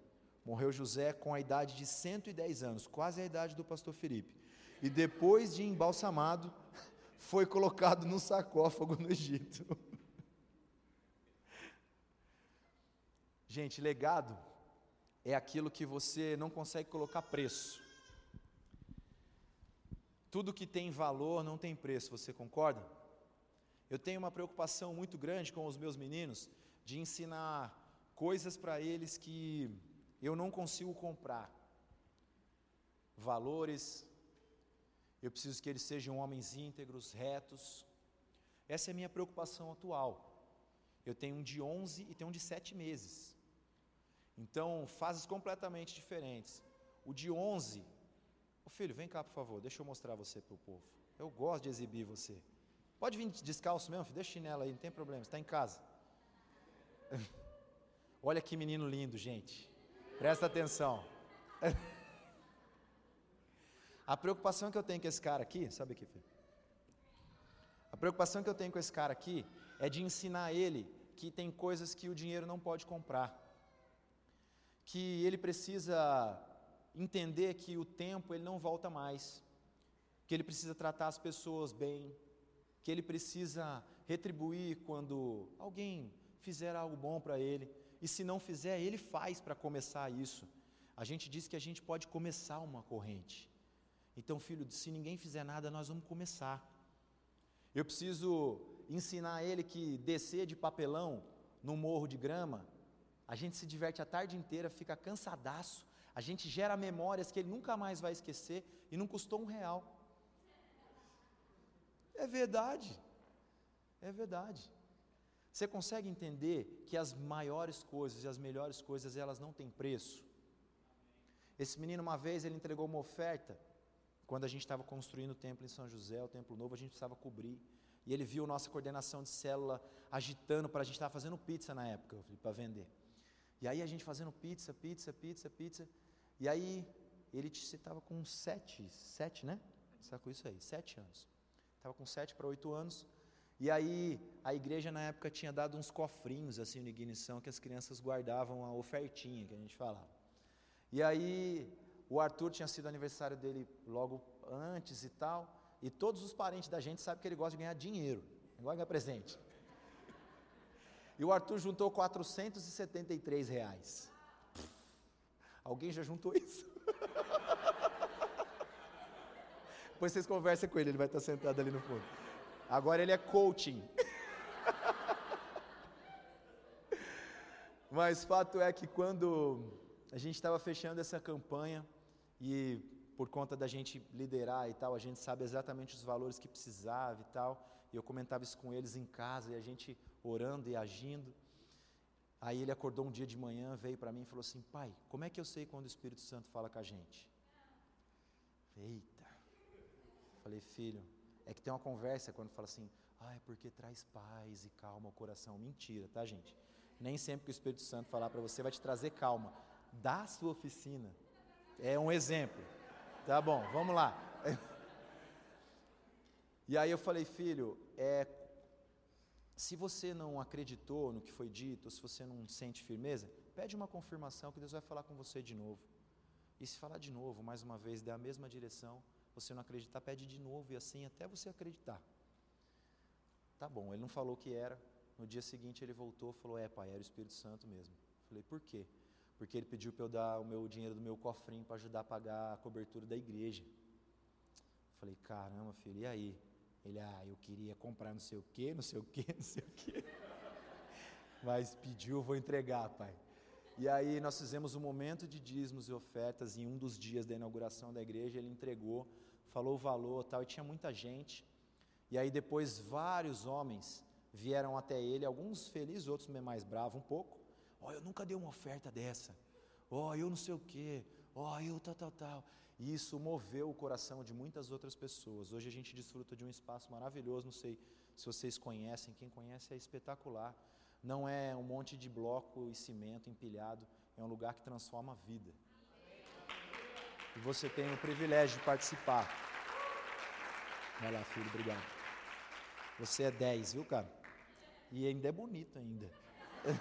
Morreu José com a idade de 110 anos, quase a idade do pastor Felipe. E depois de embalsamado, [laughs] foi colocado num sarcófago no Egito. Gente, legado é aquilo que você não consegue colocar preço. Tudo que tem valor não tem preço, você concorda? Eu tenho uma preocupação muito grande com os meus meninos de ensinar coisas para eles que eu não consigo comprar. Valores, eu preciso que eles sejam homens íntegros, retos. Essa é a minha preocupação atual. Eu tenho um de 11 e tenho um de 7 meses. Então, fases completamente diferentes. O de 11, ô filho, vem cá por favor, deixa eu mostrar você para o povo. Eu gosto de exibir você. Pode vir descalço mesmo, filho? deixa o chinelo aí, não tem problema, está em casa. [laughs] Olha que menino lindo, gente. Presta atenção. [laughs] A preocupação que eu tenho com esse cara aqui, sabe aqui, filho? A preocupação que eu tenho com esse cara aqui é de ensinar ele que tem coisas que o dinheiro não pode comprar. Que ele precisa entender que o tempo ele não volta mais. Que ele precisa tratar as pessoas bem, que ele precisa retribuir quando alguém fizer algo bom para ele, e se não fizer, ele faz para começar isso. A gente diz que a gente pode começar uma corrente. Então, filho, se ninguém fizer nada, nós vamos começar. Eu preciso ensinar ele que descer de papelão no morro de grama, a gente se diverte a tarde inteira, fica cansadaço, a gente gera memórias que ele nunca mais vai esquecer e não custou um real. É verdade. É verdade. Você consegue entender que as maiores coisas e as melhores coisas, elas não têm preço? Esse menino, uma vez, ele entregou uma oferta, quando a gente estava construindo o templo em São José, o templo novo, a gente precisava cobrir. E ele viu nossa coordenação de célula agitando para a gente estar fazendo pizza na época, para vender. E aí a gente fazendo pizza, pizza, pizza, pizza. E aí ele estava com sete, sete, né? Está com isso aí, sete anos estava com sete para oito anos. E aí a igreja na época tinha dado uns cofrinhos assim na ignição que as crianças guardavam a ofertinha que a gente falava. E aí o Arthur tinha sido aniversário dele logo antes e tal, e todos os parentes da gente sabem que ele gosta de ganhar dinheiro, não gosta de ganhar presente. E o Arthur juntou 473 reais. Alguém já juntou isso? [laughs] Depois vocês conversem com ele, ele vai estar sentado ali no fundo. Agora ele é coaching. Mas fato é que quando a gente estava fechando essa campanha e por conta da gente liderar e tal, a gente sabe exatamente os valores que precisava e tal. E eu comentava isso com eles em casa e a gente orando e agindo. Aí ele acordou um dia de manhã, veio para mim e falou assim: Pai, como é que eu sei quando o Espírito Santo fala com a gente? Eita. Falei, filho, é que tem uma conversa quando fala assim, ah, é porque traz paz e calma ao coração. Mentira, tá, gente? Nem sempre que o Espírito Santo falar para você vai te trazer calma. Da sua oficina. É um exemplo. Tá bom, vamos lá. [laughs] E aí eu falei, filho, é, se você não acreditou no que foi dito, se você não sente firmeza, pede uma confirmação que Deus vai falar com você de novo. E se falar de novo, mais uma vez, dê a mesma direção, você não acreditar, pede de novo e assim até você acreditar. Tá bom, ele não falou que era. No dia seguinte ele voltou e falou: É, pai, era o Espírito Santo mesmo. Falei: Por quê? Porque ele pediu para eu dar o meu dinheiro do meu cofrinho para ajudar a pagar a cobertura da igreja. Falei: Caramba, filho, e aí? Ele: Ah, eu queria comprar não sei o quê, não sei o quê, [laughs] não sei o quê. Mas pediu, vou entregar, pai. E aí nós fizemos um momento de dízimos e ofertas, em um dos dias da inauguração da igreja ele entregou falou o valor tal, e tinha muita gente. E aí depois vários homens vieram até ele, alguns felizes, outros mais bravos um pouco. Ó, oh, eu nunca dei uma oferta dessa. Ó, oh, eu não sei o quê. Ó, oh, eu tal, tal, tal. E isso moveu o coração de muitas outras pessoas. Hoje a gente desfruta de um espaço maravilhoso, não sei se vocês conhecem, quem conhece é espetacular. Não é um monte de bloco e cimento empilhado, é um lugar que transforma a vida. E você tem o privilégio de participar. Vai lá, filho, obrigado. Você é 10, viu, cara? E ainda é bonito ainda. [laughs]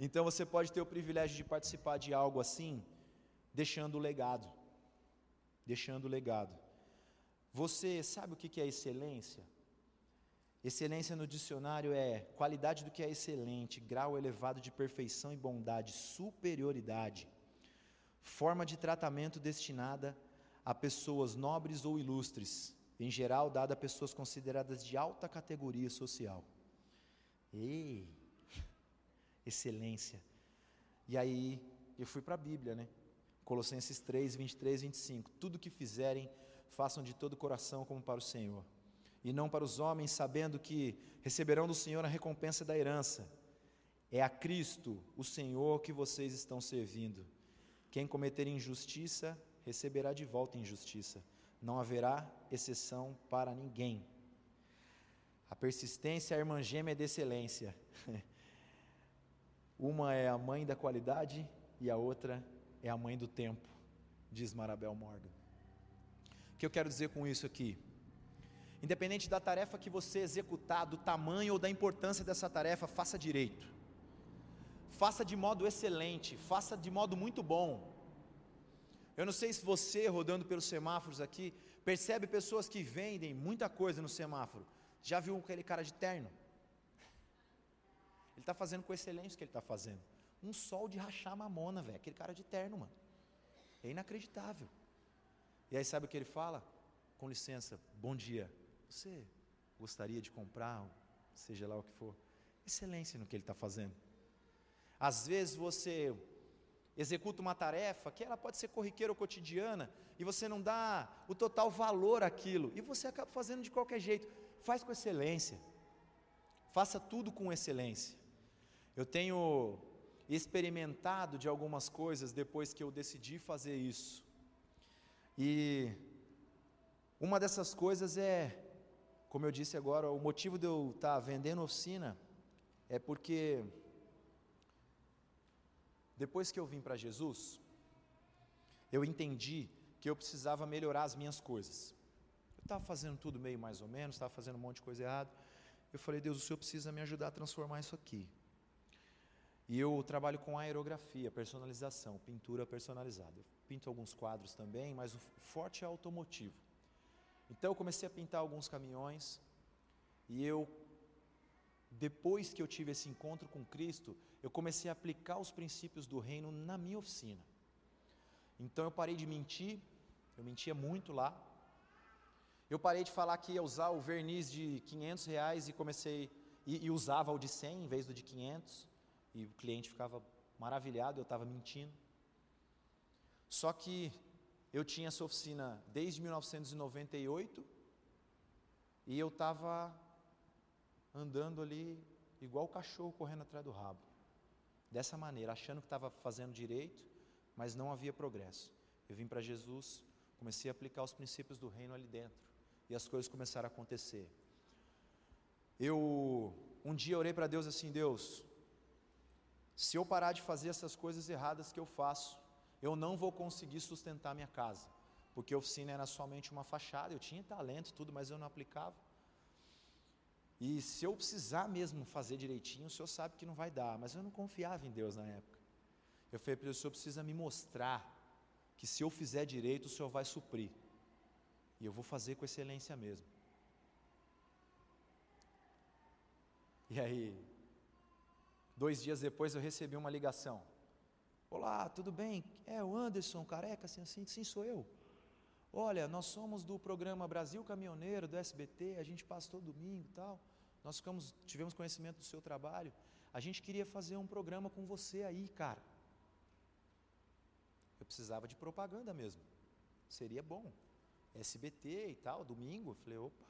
então você pode ter o privilégio de participar de algo assim, deixando o legado. Deixando o legado. Você sabe o que é excelência? Excelência no dicionário é qualidade do que é excelente, grau elevado de perfeição e bondade, superioridade, forma de tratamento destinada a pessoas nobres ou ilustres, em geral dada a pessoas consideradas de alta categoria social. Ei, [laughs] excelência. E aí eu fui para a Bíblia, né? Colossenses 3, 23, 25. Tudo que fizerem, façam de todo o coração como para o Senhor e não para os homens, sabendo que receberão do Senhor a recompensa da herança. É a Cristo, o Senhor, que vocês estão servindo. Quem cometer injustiça, receberá de volta injustiça. Não haverá exceção para ninguém. A persistência é a irmã gêmea de excelência. [laughs] Uma é a mãe da qualidade e a outra é a mãe do tempo, diz Marabel Morgan. O que eu quero dizer com isso aqui? Independente da tarefa que você executar, do tamanho ou da importância dessa tarefa, faça direito. Faça de modo excelente, faça de modo muito bom. Eu não sei se você, rodando pelos semáforos aqui, percebe pessoas que vendem muita coisa no semáforo. Já viu aquele cara de terno? Ele está fazendo com excelência o que ele está fazendo. Um sol de rachar mamona, velho. Aquele cara de terno, mano. É inacreditável. E aí sabe o que ele fala? Com licença, bom dia. Você gostaria de comprar, seja lá o que for, excelência no que ele está fazendo. Às vezes você executa uma tarefa que ela pode ser corriqueira ou cotidiana e você não dá o total valor àquilo e você acaba fazendo de qualquer jeito. Faz com excelência. Faça tudo com excelência. Eu tenho experimentado de algumas coisas depois que eu decidi fazer isso. E uma dessas coisas é como eu disse agora, o motivo de eu estar tá vendendo oficina é porque depois que eu vim para Jesus, eu entendi que eu precisava melhorar as minhas coisas. Eu estava fazendo tudo meio mais ou menos, estava fazendo um monte de coisa errada. Eu falei, Deus, o Senhor precisa me ajudar a transformar isso aqui. E eu trabalho com aerografia, personalização, pintura personalizada. Eu pinto alguns quadros também, mas o forte é automotivo. Então eu comecei a pintar alguns caminhões e eu, depois que eu tive esse encontro com Cristo, eu comecei a aplicar os princípios do reino na minha oficina. Então eu parei de mentir, eu mentia muito lá. Eu parei de falar que ia usar o verniz de 500 reais e comecei e, e usava o de 100 em vez do de 500 e o cliente ficava maravilhado, eu estava mentindo. Só que eu tinha essa oficina desde 1998 e eu estava andando ali igual o cachorro correndo atrás do rabo. Dessa maneira, achando que estava fazendo direito, mas não havia progresso. Eu vim para Jesus, comecei a aplicar os princípios do reino ali dentro e as coisas começaram a acontecer. Eu um dia orei para Deus assim, Deus, se eu parar de fazer essas coisas erradas que eu faço, eu não vou conseguir sustentar minha casa, porque a oficina era somente uma fachada, eu tinha talento tudo, mas eu não aplicava. E se eu precisar mesmo fazer direitinho, o senhor sabe que não vai dar, mas eu não confiava em Deus na época. Eu falei para o senhor precisa me mostrar que se eu fizer direito, o senhor vai suprir. E eu vou fazer com excelência mesmo. E aí, dois dias depois eu recebi uma ligação. Olá, tudo bem? É o Anderson, careca, assim, assim, sim, sou eu. Olha, nós somos do programa Brasil Caminhoneiro, do SBT, a gente passa todo domingo e tal. Nós ficamos, tivemos conhecimento do seu trabalho. A gente queria fazer um programa com você aí, cara. Eu precisava de propaganda mesmo. Seria bom. SBT e tal, domingo. Falei, opa.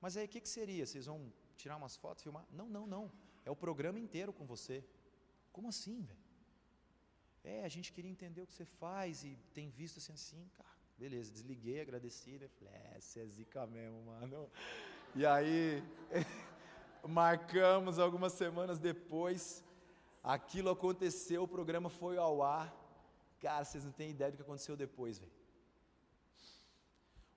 Mas aí o que, que seria? Vocês vão tirar umas fotos, filmar? Não, não, não. É o programa inteiro com você. Como assim, velho? A gente queria entender o que você faz e tem visto assim assim, cara. Beleza, desliguei, agradeci, né? Falei, é, você é zica mesmo, mano. E aí, [laughs] marcamos algumas semanas depois, aquilo aconteceu, o programa foi ao ar. Cara, vocês não têm ideia do que aconteceu depois, velho.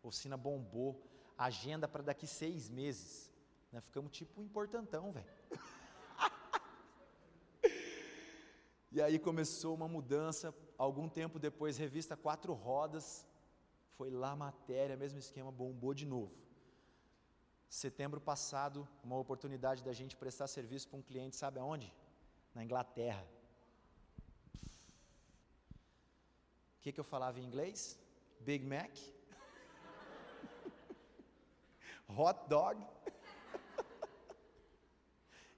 Oficina bombou, agenda para daqui seis meses. Né? Ficamos tipo importantão, velho. E aí começou uma mudança. Algum tempo depois, revista Quatro Rodas, foi lá matéria, mesmo esquema, bombou de novo. Setembro passado, uma oportunidade da gente prestar serviço para um cliente, sabe aonde? Na Inglaterra. O que, que eu falava em inglês? Big Mac, [laughs] hot dog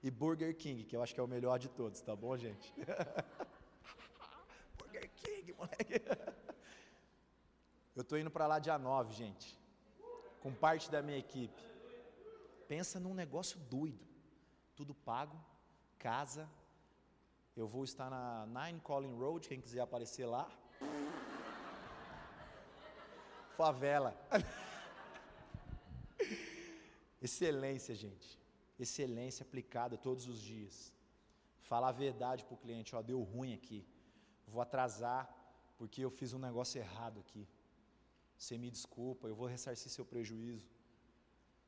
e Burger King, que eu acho que é o melhor de todos, tá bom, gente? [laughs] Burger King, moleque. [laughs] Eu estou indo para lá dia 9, gente, com parte da minha equipe. Pensa num negócio doido. Tudo pago, casa. Eu vou estar na Nine Collin Road, quem quiser aparecer lá. [laughs] Favela. Excelência, gente. Excelência aplicada todos os dias. Falar a verdade para o cliente, ó, deu ruim aqui. Vou atrasar porque eu fiz um negócio errado aqui. Você me desculpa, eu vou ressarcir seu prejuízo.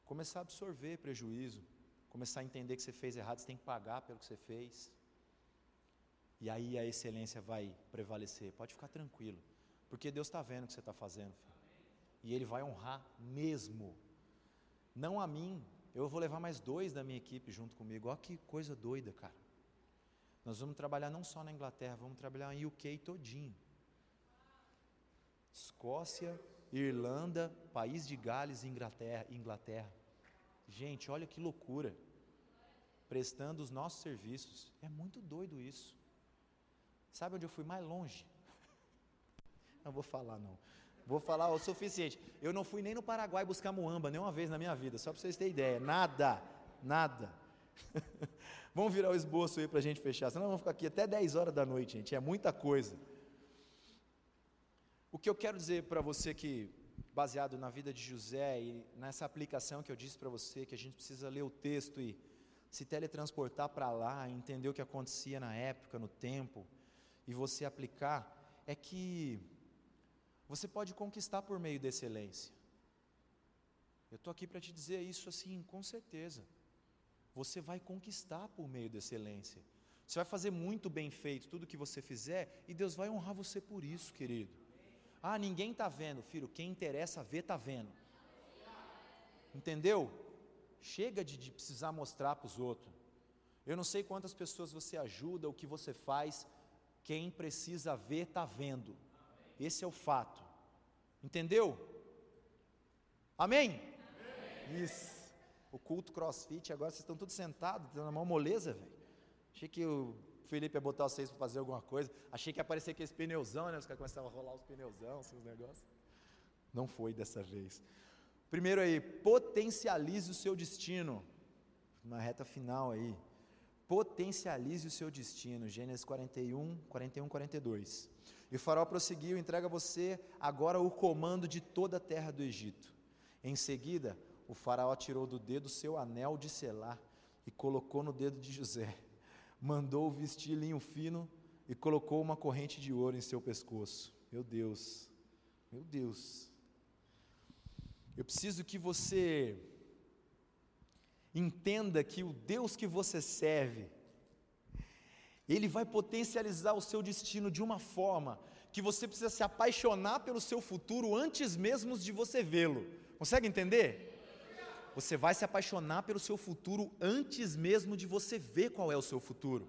Começar a absorver prejuízo, começar a entender que você fez errado, você tem que pagar pelo que você fez. E aí a excelência vai prevalecer. Pode ficar tranquilo, porque Deus está vendo o que você está fazendo, filho. e Ele vai honrar mesmo. Não a mim, eu vou levar mais dois da minha equipe junto comigo. Olha que coisa doida, cara. Nós vamos trabalhar não só na Inglaterra, vamos trabalhar em UK todinho. Escócia, Irlanda, País de Gales e Inglaterra, Inglaterra. Gente, olha que loucura. Prestando os nossos serviços. É muito doido isso. Sabe onde eu fui mais longe? [laughs] Não vou falar não. Vou falar o suficiente. Eu não fui nem no Paraguai buscar muamba nenhuma vez na minha vida, só para vocês terem ideia. Nada, nada. [laughs] vamos virar o esboço aí para a gente fechar, senão vamos ficar aqui até 10 horas da noite, gente. É muita coisa. O que eu quero dizer para você que, baseado na vida de José e nessa aplicação que eu disse para você, que a gente precisa ler o texto e se teletransportar para lá, entender o que acontecia na época, no tempo, e você aplicar, é que você pode conquistar por meio da excelência. Eu estou aqui para te dizer isso assim, com certeza. Você vai conquistar por meio da excelência. Você vai fazer muito bem feito tudo que você fizer e Deus vai honrar você por isso, querido. Ah, ninguém está vendo, filho. Quem interessa ver, está vendo. Entendeu? Chega de, de precisar mostrar para os outros. Eu não sei quantas pessoas você ajuda, o que você faz. Quem precisa ver, está vendo. Esse é o fato. Entendeu? Amém? Amém? Isso. O culto crossfit, agora vocês estão todos sentados, dando a mão moleza, velho. Achei que o Felipe ia botar vocês para fazer alguma coisa. Achei que ia aparecer aqueles pneuzão, né? Os caras começavam a rolar os pneuzão, seus negócios. Não foi dessa vez. Primeiro aí, potencialize o seu destino. Na reta final aí. Potencialize o seu destino. Gênesis 41, 41, 42. E o faraó prosseguiu, entrega a você agora o comando de toda a terra do Egito. Em seguida, o faraó tirou do dedo seu anel de selar e colocou no dedo de José mandou vestir linho fino e colocou uma corrente de ouro em seu pescoço. Meu Deus, meu Deus. Eu preciso que você entenda que o Deus que você serve, Ele vai potencializar o seu destino de uma forma que você precisa se apaixonar pelo seu futuro antes mesmo de você vê-lo. Consegue entender? Você vai se apaixonar pelo seu futuro antes mesmo de você ver qual é o seu futuro.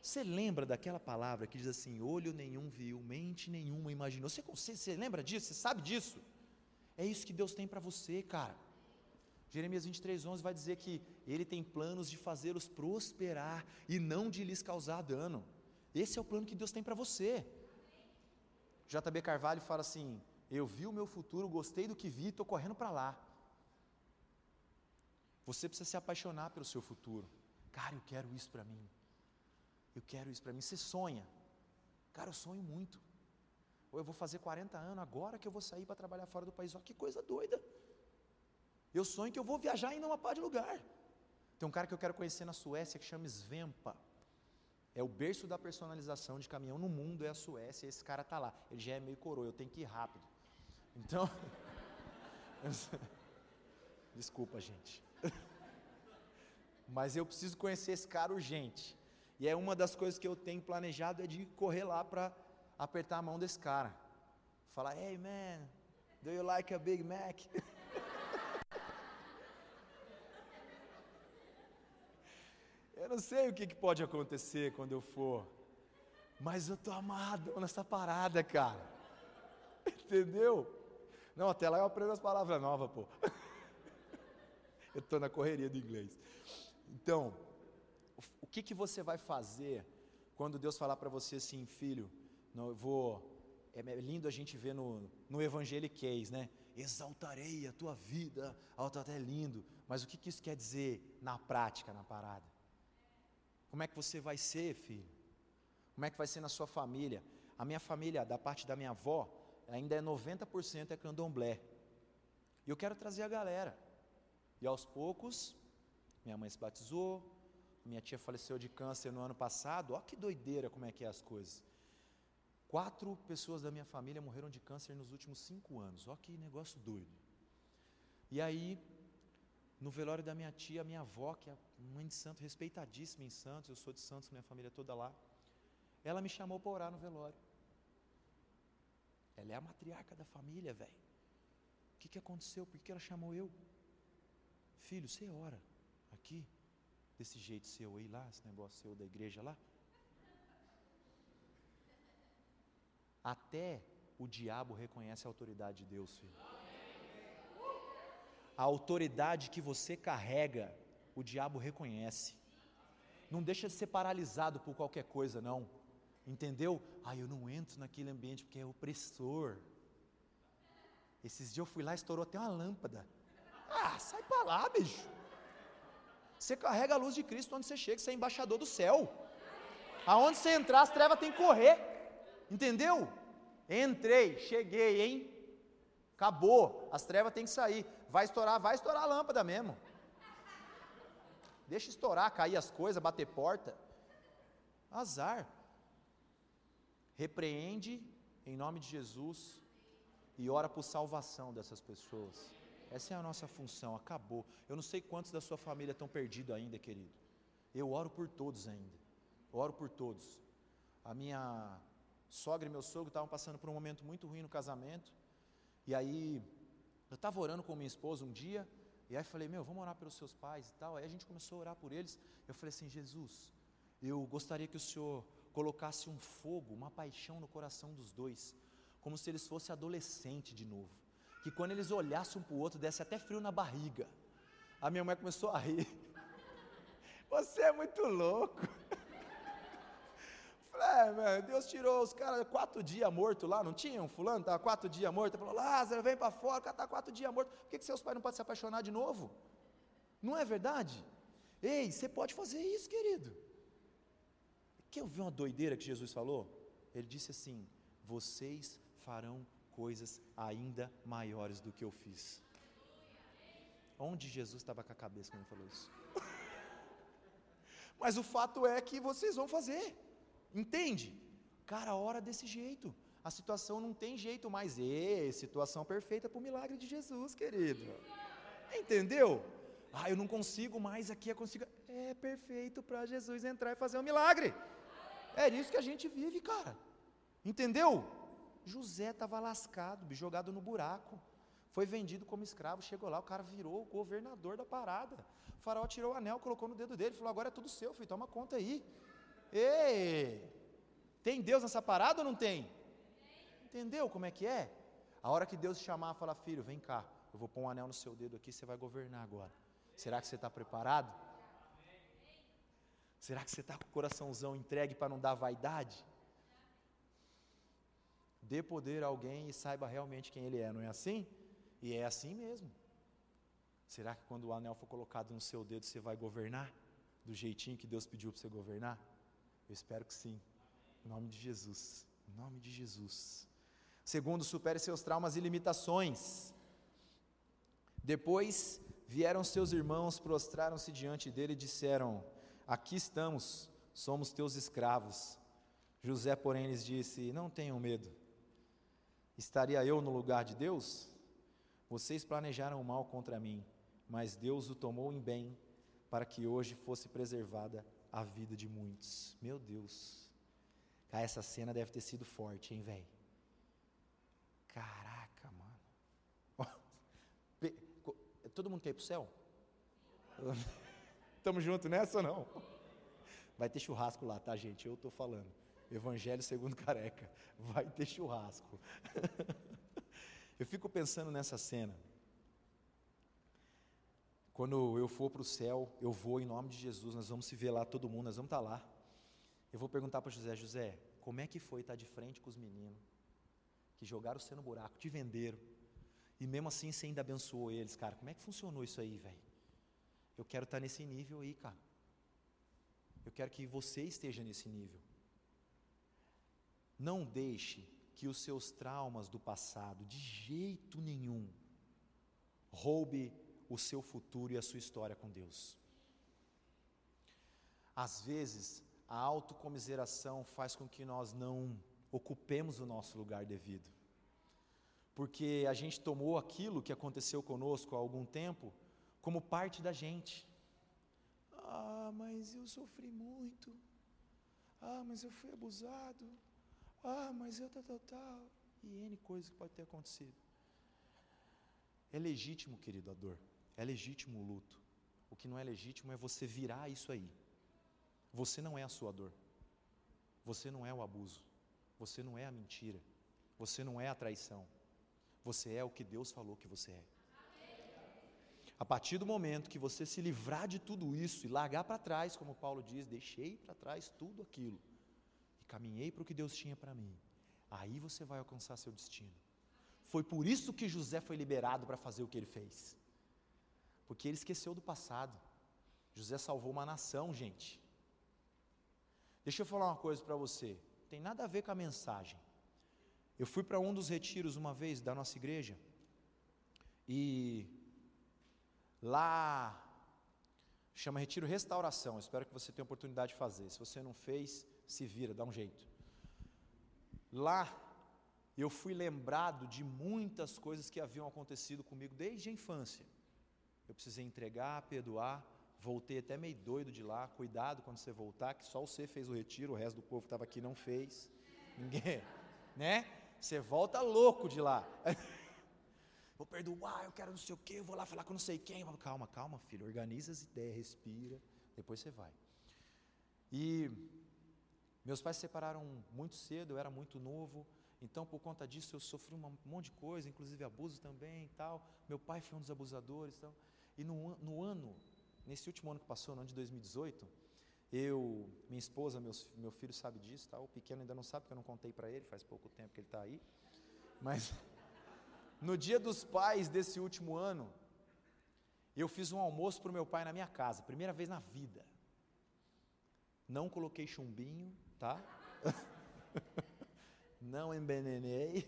Você lembra daquela palavra que diz assim: olho nenhum viu, mente nenhuma imaginou. Você, você, você lembra disso? Você sabe disso? É isso que Deus tem para você, cara. Jeremias 23, 11 vai dizer que Ele tem planos de fazê-los prosperar e não de lhes causar dano. Esse é o plano que Deus tem para você. JB Carvalho fala assim: Eu vi o meu futuro, gostei do que vi, estou correndo para lá. Você precisa se apaixonar pelo seu futuro. Cara, eu quero isso para mim. Eu quero isso para mim. Você sonha. Cara, eu sonho muito. Ou eu vou fazer 40 anos agora que eu vou sair para trabalhar fora do país. Olha que coisa doida. Eu sonho que eu vou viajar ainda uma par de lugar. Tem um cara que eu quero conhecer na Suécia que chama Svempa. É o berço da personalização de caminhão no mundo, é a Suécia, esse cara tá lá. Ele já é meio coroa, eu tenho que ir rápido. Então, [laughs] desculpa, gente. [laughs] Mas eu preciso conhecer esse cara urgente. E é uma das coisas que eu tenho planejado é de correr lá para apertar a mão desse cara. Falar, hey man, do you like a Big Mac? [laughs] não sei o que, que pode acontecer quando eu for, mas eu tô amado nessa parada, cara. [laughs] Entendeu? Não, até lá eu aprendo as palavras novas, pô. [laughs] eu estou na correria do inglês. Então, o que, que você vai fazer quando Deus falar para você assim, filho, não, eu vou. É lindo a gente ver no, no Evangeliquez, né? Exaltarei a tua vida, até lindo. Mas o que, que isso quer dizer na prática, na parada? Como é que você vai ser, filho? Como é que vai ser na sua família? A minha família, da parte da minha avó, ainda é 90% é candomblé. E eu quero trazer a galera. E aos poucos, minha mãe se batizou, minha tia faleceu de câncer no ano passado. Olha que doideira como é que é as coisas. Quatro pessoas da minha família morreram de câncer nos últimos cinco anos. Olha que negócio doido. E aí, no velório da minha tia, minha avó, que é mãe de santo, respeitadíssima em Santos, eu sou de Santos, minha família toda lá, ela me chamou para orar no velório. Ela é a matriarca da família, velho. O que, que aconteceu? Por que ela chamou eu? Filho, você ora aqui, desse jeito seu aí lá, esse negócio seu da igreja lá? Até o diabo reconhece a autoridade de Deus, filho. A autoridade que você carrega, o diabo reconhece. Não deixa de ser paralisado por qualquer coisa, não. Entendeu? Ah, eu não entro naquele ambiente porque é opressor. Esses dias eu fui lá e estourou até uma lâmpada. Ah, sai para lá, bicho. Você carrega a luz de Cristo onde você chega, você é embaixador do céu. Aonde você entrar, as trevas têm que correr. Entendeu? Entrei, cheguei, hein? Acabou. As trevas têm que sair. Vai estourar, vai estourar a lâmpada mesmo. Deixa estourar, cair as coisas, bater porta. Azar repreende em nome de Jesus e ora por salvação dessas pessoas. Essa é a nossa função, acabou. Eu não sei quantos da sua família estão perdidos ainda, querido. Eu oro por todos ainda. oro por todos. A minha sogra e meu sogro estavam passando por um momento muito ruim no casamento. E aí, eu estava orando com minha esposa um dia, e aí falei, meu, vamos orar pelos seus pais e tal. Aí a gente começou a orar por eles. Eu falei assim, Jesus, eu gostaria que o Senhor colocasse um fogo, uma paixão no coração dos dois, como se eles fossem adolescentes de novo. Que quando eles olhassem um para o outro, desse até frio na barriga. A minha mãe começou a rir. [laughs] Você é muito louco. [laughs] É, Deus tirou os caras quatro dias morto lá, não tinha? Um fulano estava quatro dias morto. Falou, Lázaro, vem para fora, o cara está quatro dias morto. Por que, que seus pais não podem se apaixonar de novo? Não é verdade? Ei, você pode fazer isso, querido. Quer ouvir uma doideira que Jesus falou? Ele disse assim: Vocês farão coisas ainda maiores do que eu fiz. Onde Jesus estava com a cabeça quando ele falou isso? [laughs] Mas o fato é que vocês vão fazer, entende? Cara, ora desse jeito. A situação não tem jeito mais. E situação perfeita para o milagre de Jesus, querido. Entendeu? Ah, eu não consigo mais aqui, eu consigo. É perfeito para Jesus entrar e fazer um milagre. É isso que a gente vive, cara. Entendeu? José estava lascado, jogado no buraco. Foi vendido como escravo, chegou lá, o cara virou o governador da parada. O faraó tirou o anel, colocou no dedo dele, falou: agora é tudo seu, filho, toma conta aí. Ei! Tem Deus nessa parada ou não tem? Entendeu como é que é? A hora que Deus te chamar, fala: filho, vem cá, eu vou pôr um anel no seu dedo aqui, você vai governar agora. Será que você está preparado? Será que você está com o coraçãozão entregue para não dar vaidade? dê poder a alguém e saiba realmente quem ele é, não é assim? E é assim mesmo. Será que quando o anel for colocado no seu dedo você vai governar do jeitinho que Deus pediu para você governar? Eu espero que sim. Em nome de Jesus. Em nome de Jesus. Segundo, supere seus traumas e limitações. Depois vieram seus irmãos, prostraram-se diante dele e disseram: Aqui estamos, somos teus escravos. José, porém, lhes disse: Não tenham medo. Estaria eu no lugar de Deus? Vocês planejaram o mal contra mim mas Deus o tomou em bem para que hoje fosse preservada a vida de muitos. Meu Deus. Cara, essa cena deve ter sido forte, hein, velho? Caraca, mano. [laughs] Todo mundo quer ir pro céu? [laughs] Estamos juntos nessa ou não? Vai ter churrasco lá, tá, gente? Eu estou falando. Evangelho segundo careca. Vai ter churrasco. [laughs] Eu fico pensando nessa cena. Quando eu for para o céu, eu vou em nome de Jesus, nós vamos se ver lá, todo mundo, nós vamos estar tá lá. Eu vou perguntar para José: José, como é que foi estar tá de frente com os meninos que jogaram você no buraco, te venderam, e mesmo assim você ainda abençoou eles, cara? Como é que funcionou isso aí, velho? Eu quero estar tá nesse nível aí, cara. Eu quero que você esteja nesse nível. Não deixe que os seus traumas do passado, de jeito nenhum, roube o seu futuro e a sua história com Deus. Às vezes, a autocomiseração faz com que nós não ocupemos o nosso lugar devido. Porque a gente tomou aquilo que aconteceu conosco há algum tempo como parte da gente. Ah, mas eu sofri muito. Ah, mas eu fui abusado. Ah, mas eu tal, tal, tal. E N coisas que pode ter acontecido. É legítimo, querido, a dor. É legítimo o luto. O que não é legítimo é você virar isso aí. Você não é a sua dor. Você não é o abuso. Você não é a mentira. Você não é a traição. Você é o que Deus falou que você é. A partir do momento que você se livrar de tudo isso e largar para trás, como Paulo diz, deixei para trás tudo aquilo e caminhei para o que Deus tinha para mim, aí você vai alcançar seu destino. Foi por isso que José foi liberado para fazer o que ele fez porque ele esqueceu do passado. José salvou uma nação, gente. Deixa eu falar uma coisa para você, tem nada a ver com a mensagem. Eu fui para um dos retiros uma vez da nossa igreja, e lá chama Retiro Restauração. Espero que você tenha oportunidade de fazer. Se você não fez, se vira, dá um jeito. Lá eu fui lembrado de muitas coisas que haviam acontecido comigo desde a infância. Eu precisei entregar, perdoar, voltei até meio doido de lá. Cuidado quando você voltar, que só você fez o retiro, o resto do povo que estava aqui não fez. Ninguém, [laughs] né? Você volta louco de lá. [laughs] vou perdoar, eu quero não sei o quê, eu vou lá falar com não sei quem. Calma, calma, filho, organiza as ideias, respira, depois você vai. E meus pais se separaram muito cedo, eu era muito novo. Então, por conta disso, eu sofri um monte de coisa, inclusive abuso também e tal. Meu pai foi um dos abusadores. Então, e no, no ano, nesse último ano que passou, no ano de 2018, eu, minha esposa, meus, meu filho sabe disso, tá? o pequeno ainda não sabe, porque eu não contei para ele, faz pouco tempo que ele está aí. Mas, [laughs] no dia dos pais desse último ano, eu fiz um almoço para o meu pai na minha casa, primeira vez na vida. Não coloquei chumbinho, tá? [laughs] não envenenei.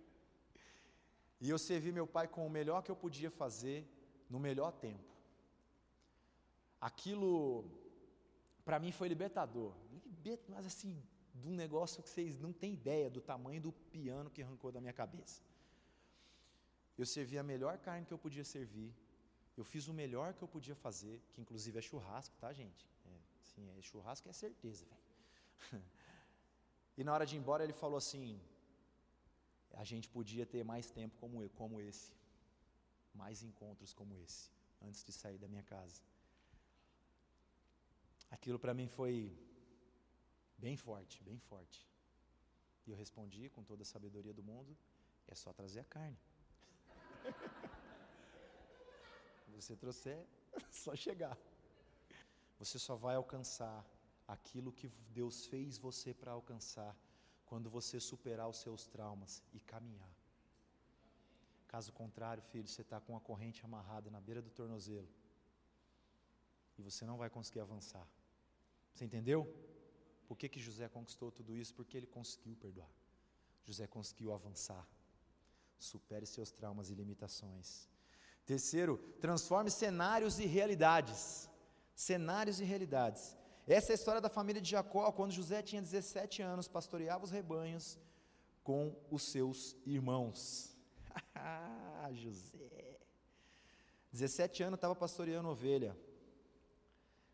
[laughs] e eu servi meu pai com o melhor que eu podia fazer no melhor tempo. Aquilo, para mim, foi libertador. Mas assim, de um negócio que vocês não têm ideia do tamanho do piano que arrancou da minha cabeça. Eu servi a melhor carne que eu podia servir. Eu fiz o melhor que eu podia fazer, que inclusive é churrasco, tá, gente? É, é churrasco é certeza, velho. [laughs] e na hora de ir embora ele falou assim: a gente podia ter mais tempo como, como esse mais encontros como esse, antes de sair da minha casa. Aquilo para mim foi bem forte, bem forte. E eu respondi com toda a sabedoria do mundo: é só trazer a carne. [laughs] Você trouxer, [laughs] só chegar. Você só vai alcançar aquilo que Deus fez você para alcançar quando você superar os seus traumas e caminhar. Caso contrário, filho, você está com a corrente amarrada na beira do tornozelo e você não vai conseguir avançar. Você entendeu? Por que, que José conquistou tudo isso? Porque ele conseguiu perdoar. José conseguiu avançar. Supere seus traumas e limitações. Terceiro, transforme cenários e realidades. Cenários e realidades. Essa é a história da família de Jacó, quando José tinha 17 anos, pastoreava os rebanhos com os seus irmãos. José. 17 anos estava pastoreando ovelha.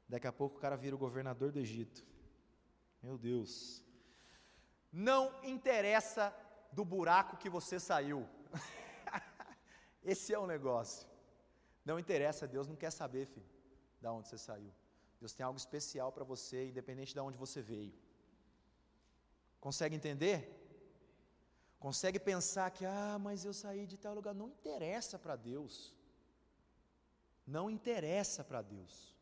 Daqui a pouco o cara vira o governador do Egito. Meu Deus. Não interessa do buraco que você saiu. [laughs] Esse é o negócio. Não interessa, Deus não quer saber, filho, da onde você saiu. Deus tem algo especial para você, independente de onde você veio. Consegue entender? Consegue pensar que, ah, mas eu saí de tal lugar. Não interessa para Deus. Não interessa para Deus.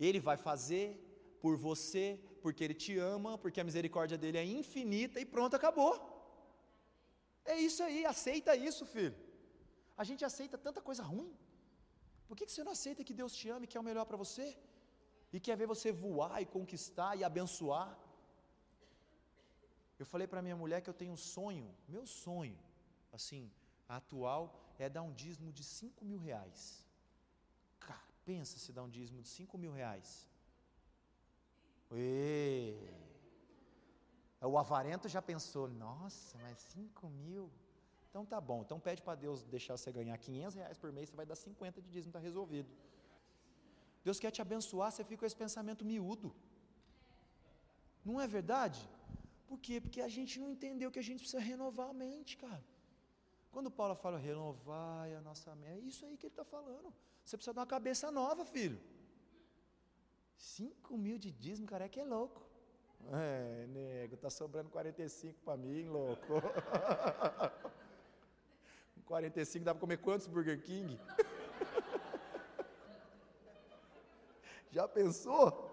Ele vai fazer por você, porque Ele te ama, porque a misericórdia dele é infinita e pronto, acabou. É isso aí, aceita isso, filho. A gente aceita tanta coisa ruim. Por que, que você não aceita que Deus te ama e que é o melhor para você? E quer ver você voar e conquistar e abençoar? Eu falei para minha mulher que eu tenho um sonho, meu sonho, assim, atual, é dar um dízimo de 5 mil reais. Cara, pensa se dar um dízimo de 5 mil reais. E... O avarento já pensou, nossa, mas 5 mil? Então tá bom, então pede para Deus deixar você ganhar 500 reais por mês, você vai dar 50 de dízimo, está resolvido. Deus quer te abençoar, você fica com esse pensamento miúdo. Não é verdade? Por quê? Porque a gente não entendeu que a gente precisa renovar a mente, cara. Quando Paulo fala renovar a nossa mente, é isso aí que ele está falando. Você precisa dar uma cabeça nova, filho. 5 mil de dízimo, cara, é que é louco. É, nego, tá sobrando 45 para mim, louco. [laughs] 45 dá para comer quantos Burger King? [laughs] Já pensou?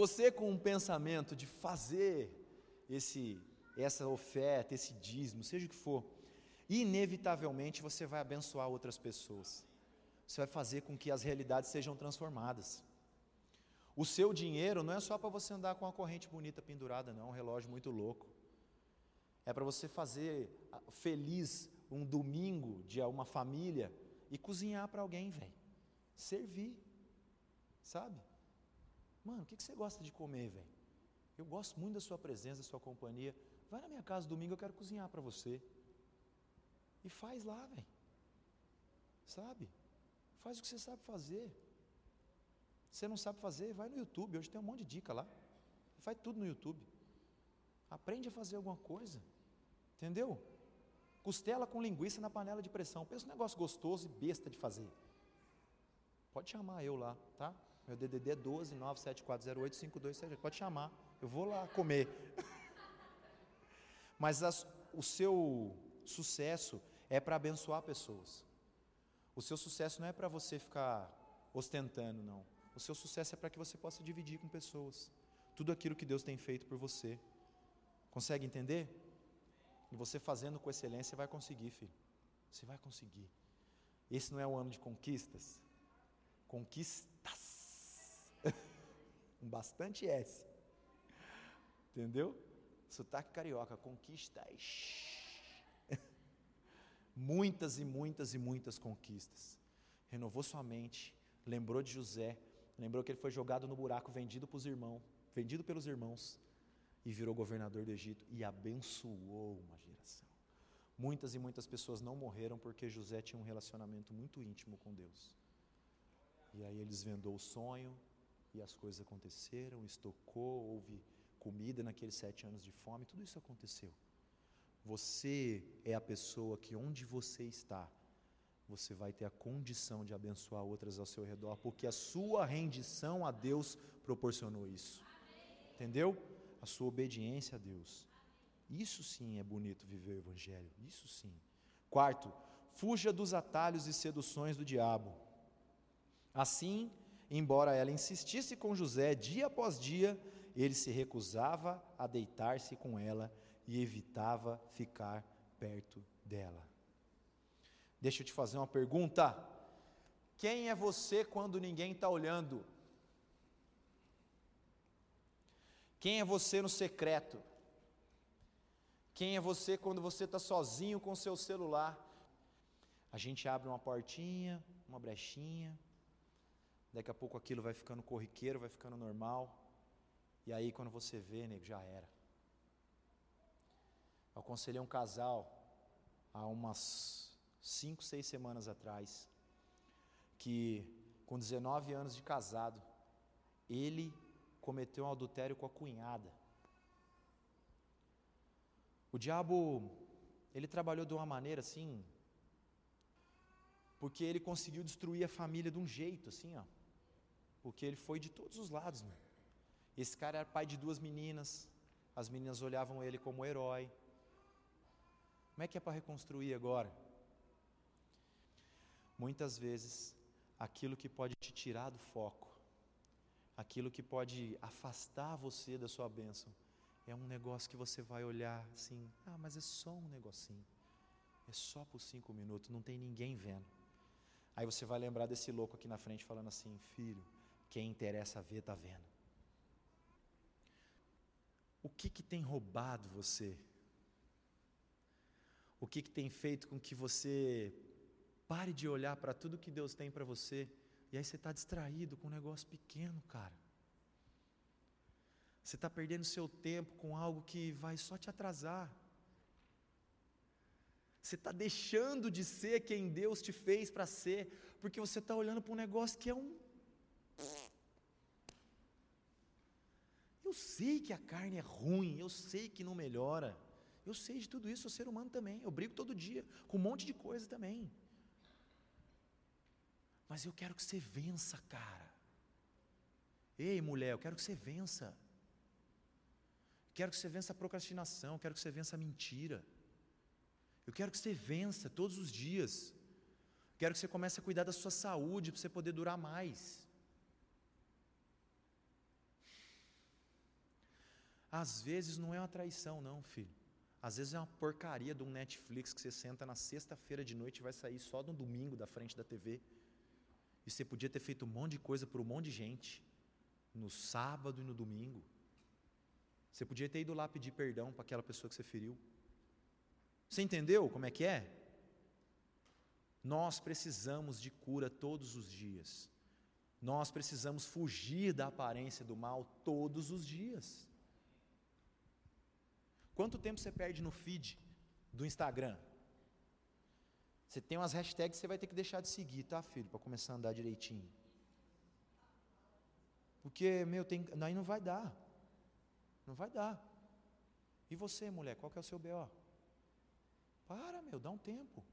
Você com um pensamento de fazer esse essa oferta, esse dízimo, seja o que for, inevitavelmente você vai abençoar outras pessoas. Você vai fazer com que as realidades sejam transformadas. O seu dinheiro não é só para você andar com uma corrente bonita pendurada, não, um relógio muito louco. É para você fazer ah, feliz um domingo de uma família e cozinhar para alguém, velho. Servir. Sabe? Mano, o que, que você gosta de comer, velho? Eu gosto muito da sua presença, da sua companhia. Vai na minha casa domingo, eu quero cozinhar para você. E faz lá, velho. Sabe? Faz o que você sabe fazer. Você não sabe fazer, vai no YouTube. Hoje tem um monte de dica lá. Faz tudo no YouTube. Aprende a fazer alguma coisa. Entendeu? Costela com linguiça na panela de pressão. Pensa um negócio gostoso e besta de fazer. Pode chamar eu lá, tá? Meu DDD é 12 97408 5278. Pode chamar. Eu vou lá comer. [laughs] Mas as, o seu sucesso é para abençoar pessoas. O seu sucesso não é para você ficar ostentando, não. O seu sucesso é para que você possa dividir com pessoas tudo aquilo que Deus tem feito por você. Consegue entender? E você fazendo com excelência vai conseguir, filho. Você vai conseguir. Esse não é um ano de conquistas? Conquistas. [laughs] bastante S. Entendeu? Sotaque carioca, conquistas. [laughs] muitas e muitas e muitas conquistas. Renovou sua mente, lembrou de José, lembrou que ele foi jogado no buraco, vendido para os irmãos, vendido pelos irmãos e virou governador do Egito e abençoou uma geração. Muitas e muitas pessoas não morreram porque José tinha um relacionamento muito íntimo com Deus. E aí ele desvendou o sonho e as coisas aconteceram, estocou, houve comida naqueles sete anos de fome, tudo isso aconteceu. Você é a pessoa que onde você está, você vai ter a condição de abençoar outras ao seu redor, porque a sua rendição a Deus proporcionou isso. Entendeu? a sua obediência a Deus. Isso sim é bonito viver o Evangelho, isso sim. Quarto, fuja dos atalhos e seduções do diabo. Assim, embora ela insistisse com José dia após dia, ele se recusava a deitar-se com ela e evitava ficar perto dela. Deixa eu te fazer uma pergunta. Quem é você quando ninguém está olhando? Quem é você no secreto? Quem é você quando você está sozinho com seu celular? A gente abre uma portinha, uma brechinha, daqui a pouco aquilo vai ficando corriqueiro, vai ficando normal, e aí quando você vê, nego, já era. Eu aconselhei um casal há umas cinco, seis semanas atrás, que com 19 anos de casado, ele cometeu um adultério com a cunhada. O diabo, ele trabalhou de uma maneira assim, porque ele conseguiu destruir a família de um jeito, assim, ó. Porque ele foi de todos os lados, mano. Esse cara era pai de duas meninas, as meninas olhavam ele como herói. Como é que é para reconstruir agora? Muitas vezes, aquilo que pode te tirar do foco, aquilo que pode afastar você da sua bênção, é um negócio que você vai olhar assim, ah, mas é só um negocinho, é só por cinco minutos, não tem ninguém vendo. Aí você vai lembrar desse louco aqui na frente falando assim, filho, quem interessa ver está vendo. O que que tem roubado você? O que que tem feito com que você Pare de olhar para tudo que Deus tem para você. E aí você está distraído com um negócio pequeno, cara. Você está perdendo seu tempo com algo que vai só te atrasar. Você está deixando de ser quem Deus te fez para ser, porque você está olhando para um negócio que é um. Eu sei que a carne é ruim, eu sei que não melhora. Eu sei de tudo isso, sou ser humano também. Eu brigo todo dia com um monte de coisa também. Mas eu quero que você vença, cara. Ei, mulher, eu quero que você vença. Quero que você vença a procrastinação, quero que você vença a mentira. Eu quero que você vença todos os dias. Quero que você comece a cuidar da sua saúde para você poder durar mais. Às vezes não é uma traição, não, filho. Às vezes é uma porcaria de um Netflix que você senta na sexta-feira de noite e vai sair só no domingo da frente da TV. E você podia ter feito um monte de coisa por um monte de gente, no sábado e no domingo. Você podia ter ido lá pedir perdão para aquela pessoa que você feriu. Você entendeu como é que é? Nós precisamos de cura todos os dias. Nós precisamos fugir da aparência do mal todos os dias. Quanto tempo você perde no feed do Instagram? Você tem umas hashtags que você vai ter que deixar de seguir, tá, filho? Para começar a andar direitinho. Porque, meu, tem, aí não vai dar. Não vai dar. E você, mulher, qual que é o seu BO? Para, meu, dá um tempo.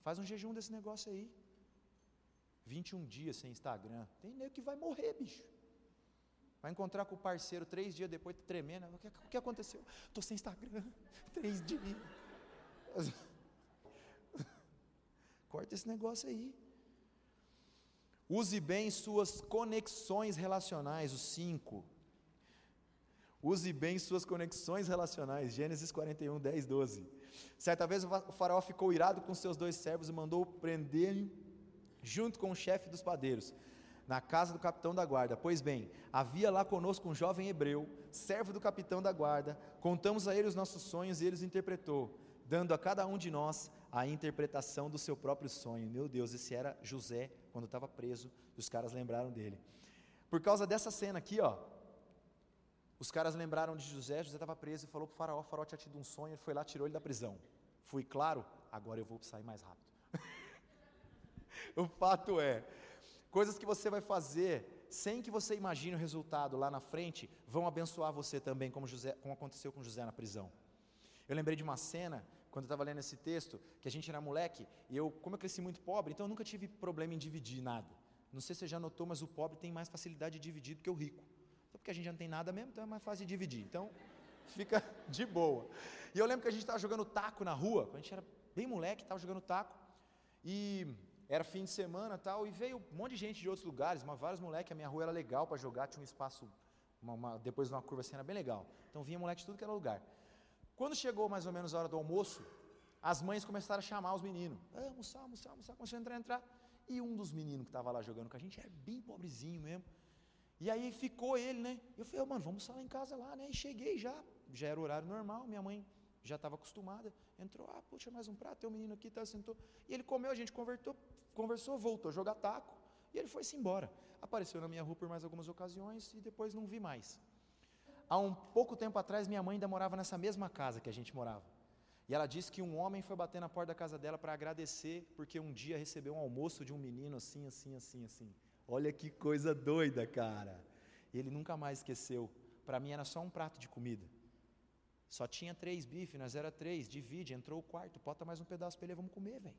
Faz um jejum desse negócio aí. 21 dias sem Instagram. Tem nego que vai morrer, bicho. Vai encontrar com o parceiro três dias depois, tremendo. O que, o que aconteceu? Estou sem Instagram. [laughs] Três dias. [laughs] Corta esse negócio aí. Use bem suas conexões relacionais, os cinco. Use bem suas conexões relacionais. Gênesis 41, 10, 12. Certa vez o faraó ficou irado com seus dois servos e mandou prender junto com o chefe dos padeiros, na casa do capitão da guarda. Pois bem, havia lá conosco um jovem hebreu, servo do capitão da guarda. Contamos a ele os nossos sonhos e ele os interpretou, dando a cada um de nós a interpretação do seu próprio sonho. Meu Deus, esse era José quando estava preso, e os caras lembraram dele. Por causa dessa cena aqui, ó, os caras lembraram de José, José estava preso e falou para o faraó, o faraó tinha tido um sonho, ele foi lá, tirou ele da prisão. Fui claro, agora eu vou sair mais rápido. [laughs] o fato é, coisas que você vai fazer sem que você imagine o resultado lá na frente, vão abençoar você também, como, José, como aconteceu com José na prisão. Eu lembrei de uma cena quando eu estava lendo esse texto, que a gente era moleque, e eu, como eu cresci muito pobre, então eu nunca tive problema em dividir nada. Não sei se você já notou, mas o pobre tem mais facilidade de dividir do que o rico. Então, porque a gente já não tem nada mesmo, então é mais fácil de dividir. Então, [laughs] fica de boa. E eu lembro que a gente estava jogando taco na rua, quando a gente era bem moleque, estava jogando taco, e era fim de semana tal, e veio um monte de gente de outros lugares, mas vários moleques, a minha rua era legal para jogar, tinha um espaço uma, uma, depois de uma curva assim, era bem legal. Então vinha moleque de tudo que era lugar. Quando chegou mais ou menos a hora do almoço, as mães começaram a chamar os meninos. Ah, almoçar, almoçar, almoçar. Começou a entrar, entrar. E um dos meninos que estava lá jogando com a gente era bem pobrezinho mesmo. E aí ficou ele, né? Eu falei, oh, mano, vamos almoçar lá em casa lá, né? E cheguei já, já era horário normal, minha mãe já estava acostumada. Entrou, ah, puxa, mais um prato, tem um menino aqui, tá, sentou. E ele comeu, a gente conversou, conversou, voltou a jogar taco. E ele foi-se embora. Apareceu na minha rua por mais algumas ocasiões e depois não vi mais. Há um pouco tempo atrás, minha mãe ainda morava nessa mesma casa que a gente morava. E ela disse que um homem foi bater na porta da casa dela para agradecer, porque um dia recebeu um almoço de um menino assim, assim, assim, assim. Olha que coisa doida, cara. Ele nunca mais esqueceu. Para mim era só um prato de comida. Só tinha três bifes, nós era três, divide, entrou o quarto, bota mais um pedaço para ele, vamos comer, velho.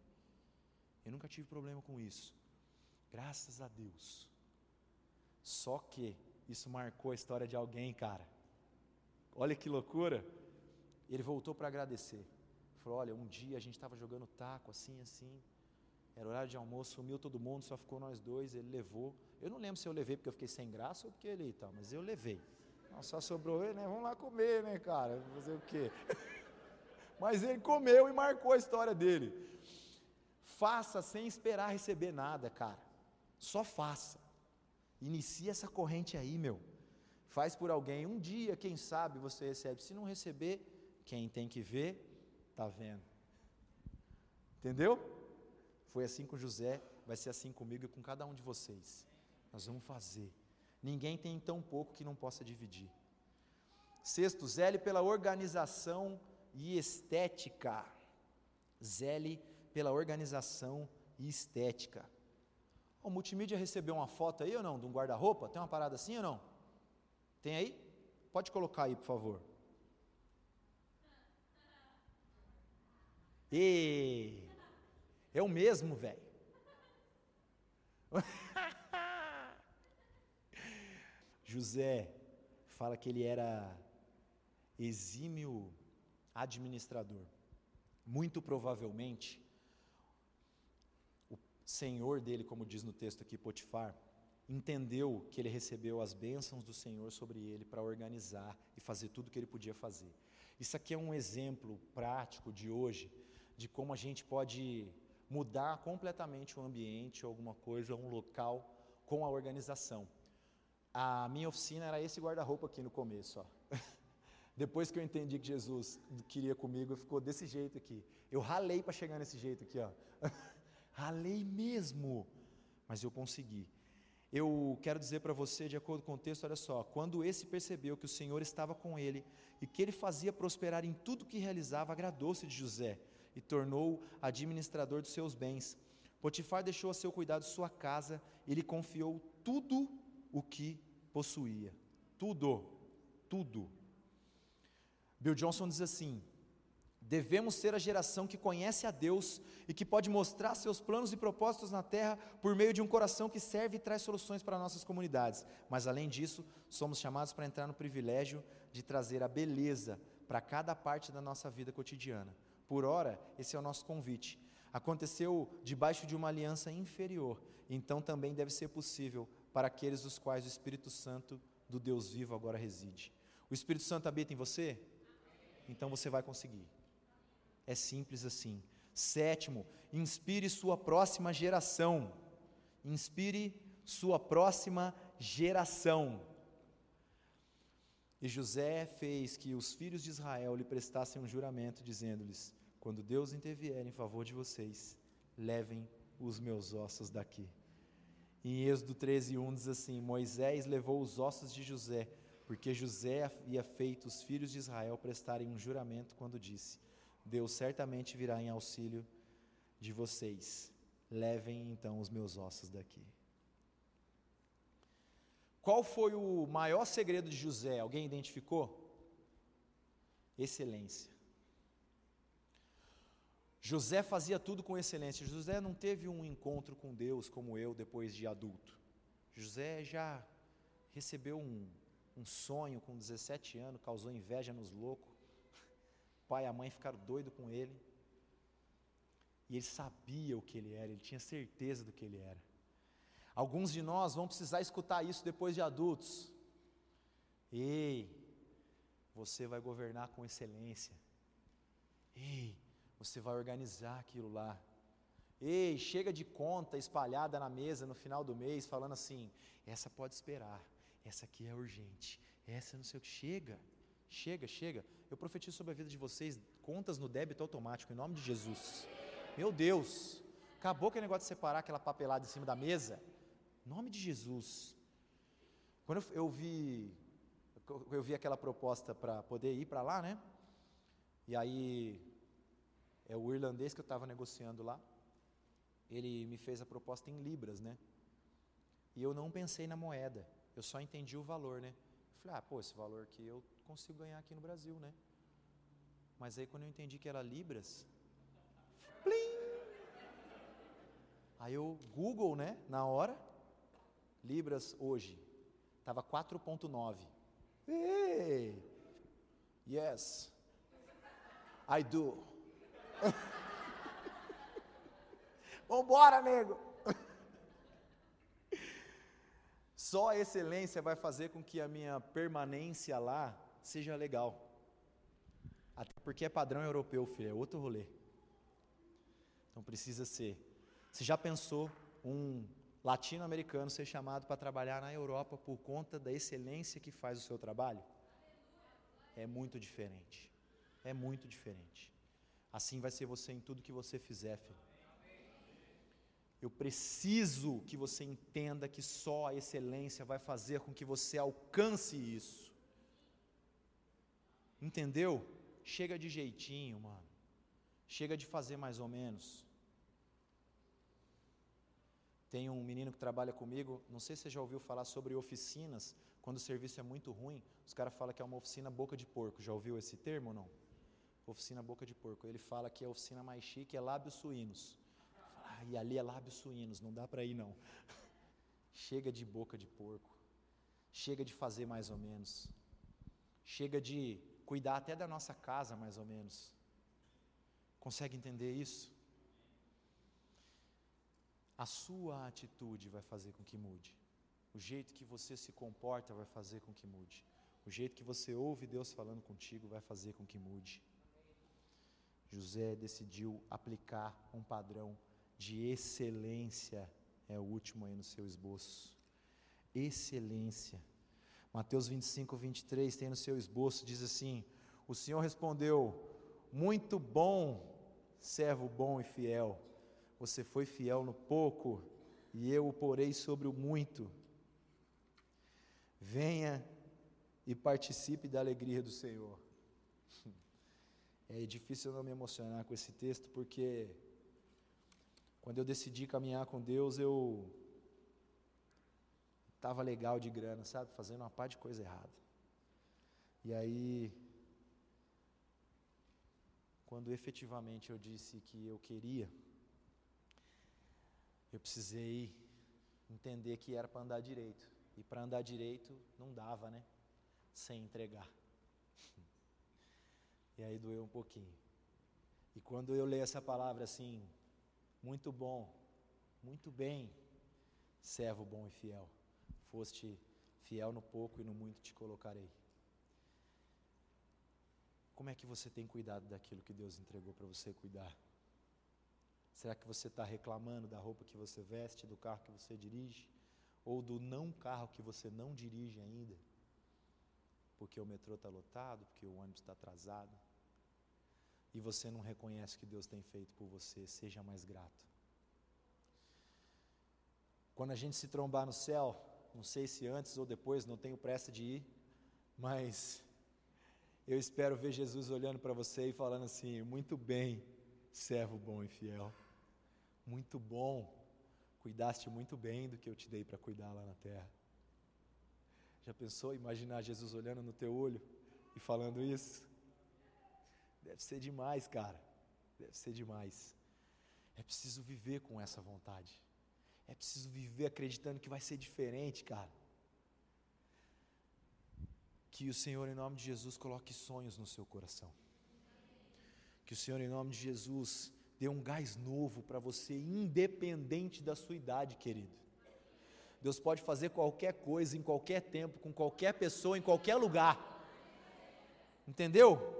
Eu nunca tive problema com isso. Graças a Deus. Só que isso marcou a história de alguém, cara. Olha que loucura. Ele voltou para agradecer. Falou: Olha, um dia a gente estava jogando taco assim, assim. Era horário de almoço, sumiu todo mundo, só ficou nós dois. Ele levou. Eu não lembro se eu levei porque eu fiquei sem graça ou porque ele e tal, mas eu levei. Só sobrou ele, né? Vamos lá comer, né, cara? Fazer o quê? [laughs] mas ele comeu e marcou a história dele. Faça sem esperar receber nada, cara. Só faça. Inicie essa corrente aí, meu. Faz por alguém. Um dia, quem sabe, você recebe. Se não receber, quem tem que ver, está vendo. Entendeu? Foi assim com José, vai ser assim comigo e com cada um de vocês. Nós vamos fazer. Ninguém tem tão pouco que não possa dividir. Sexto, zele pela organização e estética. Zele pela organização e estética. O multimídia recebeu uma foto aí ou não? De um guarda-roupa? Tem uma parada assim ou não? Tem aí? Pode colocar aí, por favor. E é o mesmo, velho. [laughs] José fala que ele era exímio administrador. Muito provavelmente, senhor dele, como diz no texto aqui, Potifar, entendeu que ele recebeu as bênçãos do Senhor sobre ele para organizar e fazer tudo o que ele podia fazer. Isso aqui é um exemplo prático de hoje de como a gente pode mudar completamente o ambiente, alguma coisa, um local com a organização. A minha oficina era esse guarda-roupa aqui no começo, ó. [laughs] Depois que eu entendi que Jesus queria comigo, ficou desse jeito aqui. Eu ralei para chegar nesse jeito aqui, ó. [laughs] Ralei mesmo, mas eu consegui. Eu quero dizer para você, de acordo com o texto, olha só: quando esse percebeu que o Senhor estava com ele e que ele fazia prosperar em tudo que realizava, agradou-se de José e tornou administrador dos seus bens. Potifar deixou a seu cuidado sua casa e lhe confiou tudo o que possuía. Tudo, tudo. Bill Johnson diz assim: Devemos ser a geração que conhece a Deus e que pode mostrar seus planos e propósitos na terra por meio de um coração que serve e traz soluções para nossas comunidades. Mas além disso, somos chamados para entrar no privilégio de trazer a beleza para cada parte da nossa vida cotidiana. Por ora, esse é o nosso convite. Aconteceu debaixo de uma aliança inferior, então também deve ser possível para aqueles dos quais o Espírito Santo do Deus vivo agora reside. O Espírito Santo habita em você? Então você vai conseguir. É simples assim. Sétimo, inspire sua próxima geração. Inspire sua próxima geração. E José fez que os filhos de Israel lhe prestassem um juramento, dizendo-lhes: Quando Deus intervier em favor de vocês, levem os meus ossos daqui. Em Êxodo 13, 1 diz assim: Moisés levou os ossos de José, porque José havia feito os filhos de Israel prestarem um juramento quando disse: Deus certamente virá em auxílio de vocês. Levem então os meus ossos daqui. Qual foi o maior segredo de José? Alguém identificou? Excelência. José fazia tudo com excelência. José não teve um encontro com Deus como eu depois de adulto. José já recebeu um, um sonho com 17 anos, causou inveja nos loucos [laughs] pai e a mãe ficaram doidos com ele. E ele sabia o que ele era, ele tinha certeza do que ele era. Alguns de nós vão precisar escutar isso depois de adultos. Ei, você vai governar com excelência. Ei, você vai organizar aquilo lá. Ei, chega de conta espalhada na mesa no final do mês, falando assim: essa pode esperar, essa aqui é urgente, essa não sei o que. Chega, chega, chega. Eu profetizo sobre a vida de vocês, contas no débito automático, em nome de Jesus. Meu Deus, acabou aquele negócio de separar aquela papelada em cima da mesa. Em nome de Jesus. Quando eu, eu vi, eu vi aquela proposta para poder ir para lá, né? E aí, é o irlandês que eu estava negociando lá ele me fez a proposta em libras, né? E eu não pensei na moeda, eu só entendi o valor, né? Eu falei, ah, pô, esse valor aqui eu consigo ganhar aqui no Brasil, né? Mas aí quando eu entendi que era libras, plim! Aí eu Google, né, na hora, libras hoje, estava 4.9. Hey! Yes. I do. [laughs] Vambora, nego! Só a excelência vai fazer com que a minha permanência lá seja legal. Até porque é padrão europeu, filho, é outro rolê. Então precisa ser. Você já pensou um latino-americano ser chamado para trabalhar na Europa por conta da excelência que faz o seu trabalho? É muito diferente. É muito diferente. Assim vai ser você em tudo que você fizer, filho. Eu preciso que você entenda que só a excelência vai fazer com que você alcance isso. Entendeu? Chega de jeitinho, mano. Chega de fazer mais ou menos. Tem um menino que trabalha comigo, não sei se você já ouviu falar sobre oficinas, quando o serviço é muito ruim, os caras falam que é uma oficina boca de porco. Já ouviu esse termo ou não? Oficina boca de porco. Ele fala que a oficina mais chique é lábios suínos e ali é lábios suínos, não dá para ir não. [laughs] Chega de boca de porco. Chega de fazer mais ou menos. Chega de cuidar até da nossa casa mais ou menos. Consegue entender isso? A sua atitude vai fazer com que mude. O jeito que você se comporta vai fazer com que mude. O jeito que você ouve Deus falando contigo vai fazer com que mude. José decidiu aplicar um padrão de excelência é o último aí no seu esboço. Excelência. Mateus 25, 23 tem no seu esboço, diz assim: O Senhor respondeu: Muito bom, servo bom e fiel. Você foi fiel no pouco, e eu o porei sobre o muito. Venha e participe da alegria do Senhor. [laughs] É difícil não me emocionar com esse texto, porque quando eu decidi caminhar com Deus, eu estava legal de grana, sabe? Fazendo uma par de coisa errada. E aí, quando efetivamente eu disse que eu queria, eu precisei entender que era para andar direito. E para andar direito não dava, né? Sem entregar. E aí doeu um pouquinho. E quando eu leio essa palavra assim, muito bom, muito bem, servo bom e fiel. Foste fiel no pouco e no muito te colocarei. Como é que você tem cuidado daquilo que Deus entregou para você cuidar? Será que você está reclamando da roupa que você veste, do carro que você dirige? Ou do não carro que você não dirige ainda? Porque o metrô está lotado, porque o ônibus está atrasado? E você não reconhece o que Deus tem feito por você, seja mais grato. Quando a gente se trombar no céu, não sei se antes ou depois, não tenho pressa de ir, mas eu espero ver Jesus olhando para você e falando assim: muito bem, servo bom e fiel, muito bom, cuidaste muito bem do que eu te dei para cuidar lá na terra. Já pensou imaginar Jesus olhando no teu olho e falando isso? Deve ser demais, cara. Deve ser demais. É preciso viver com essa vontade. É preciso viver acreditando que vai ser diferente, cara. Que o Senhor, em nome de Jesus, coloque sonhos no seu coração. Que o Senhor, em nome de Jesus, dê um gás novo para você, independente da sua idade, querido. Deus pode fazer qualquer coisa, em qualquer tempo, com qualquer pessoa, em qualquer lugar. Entendeu?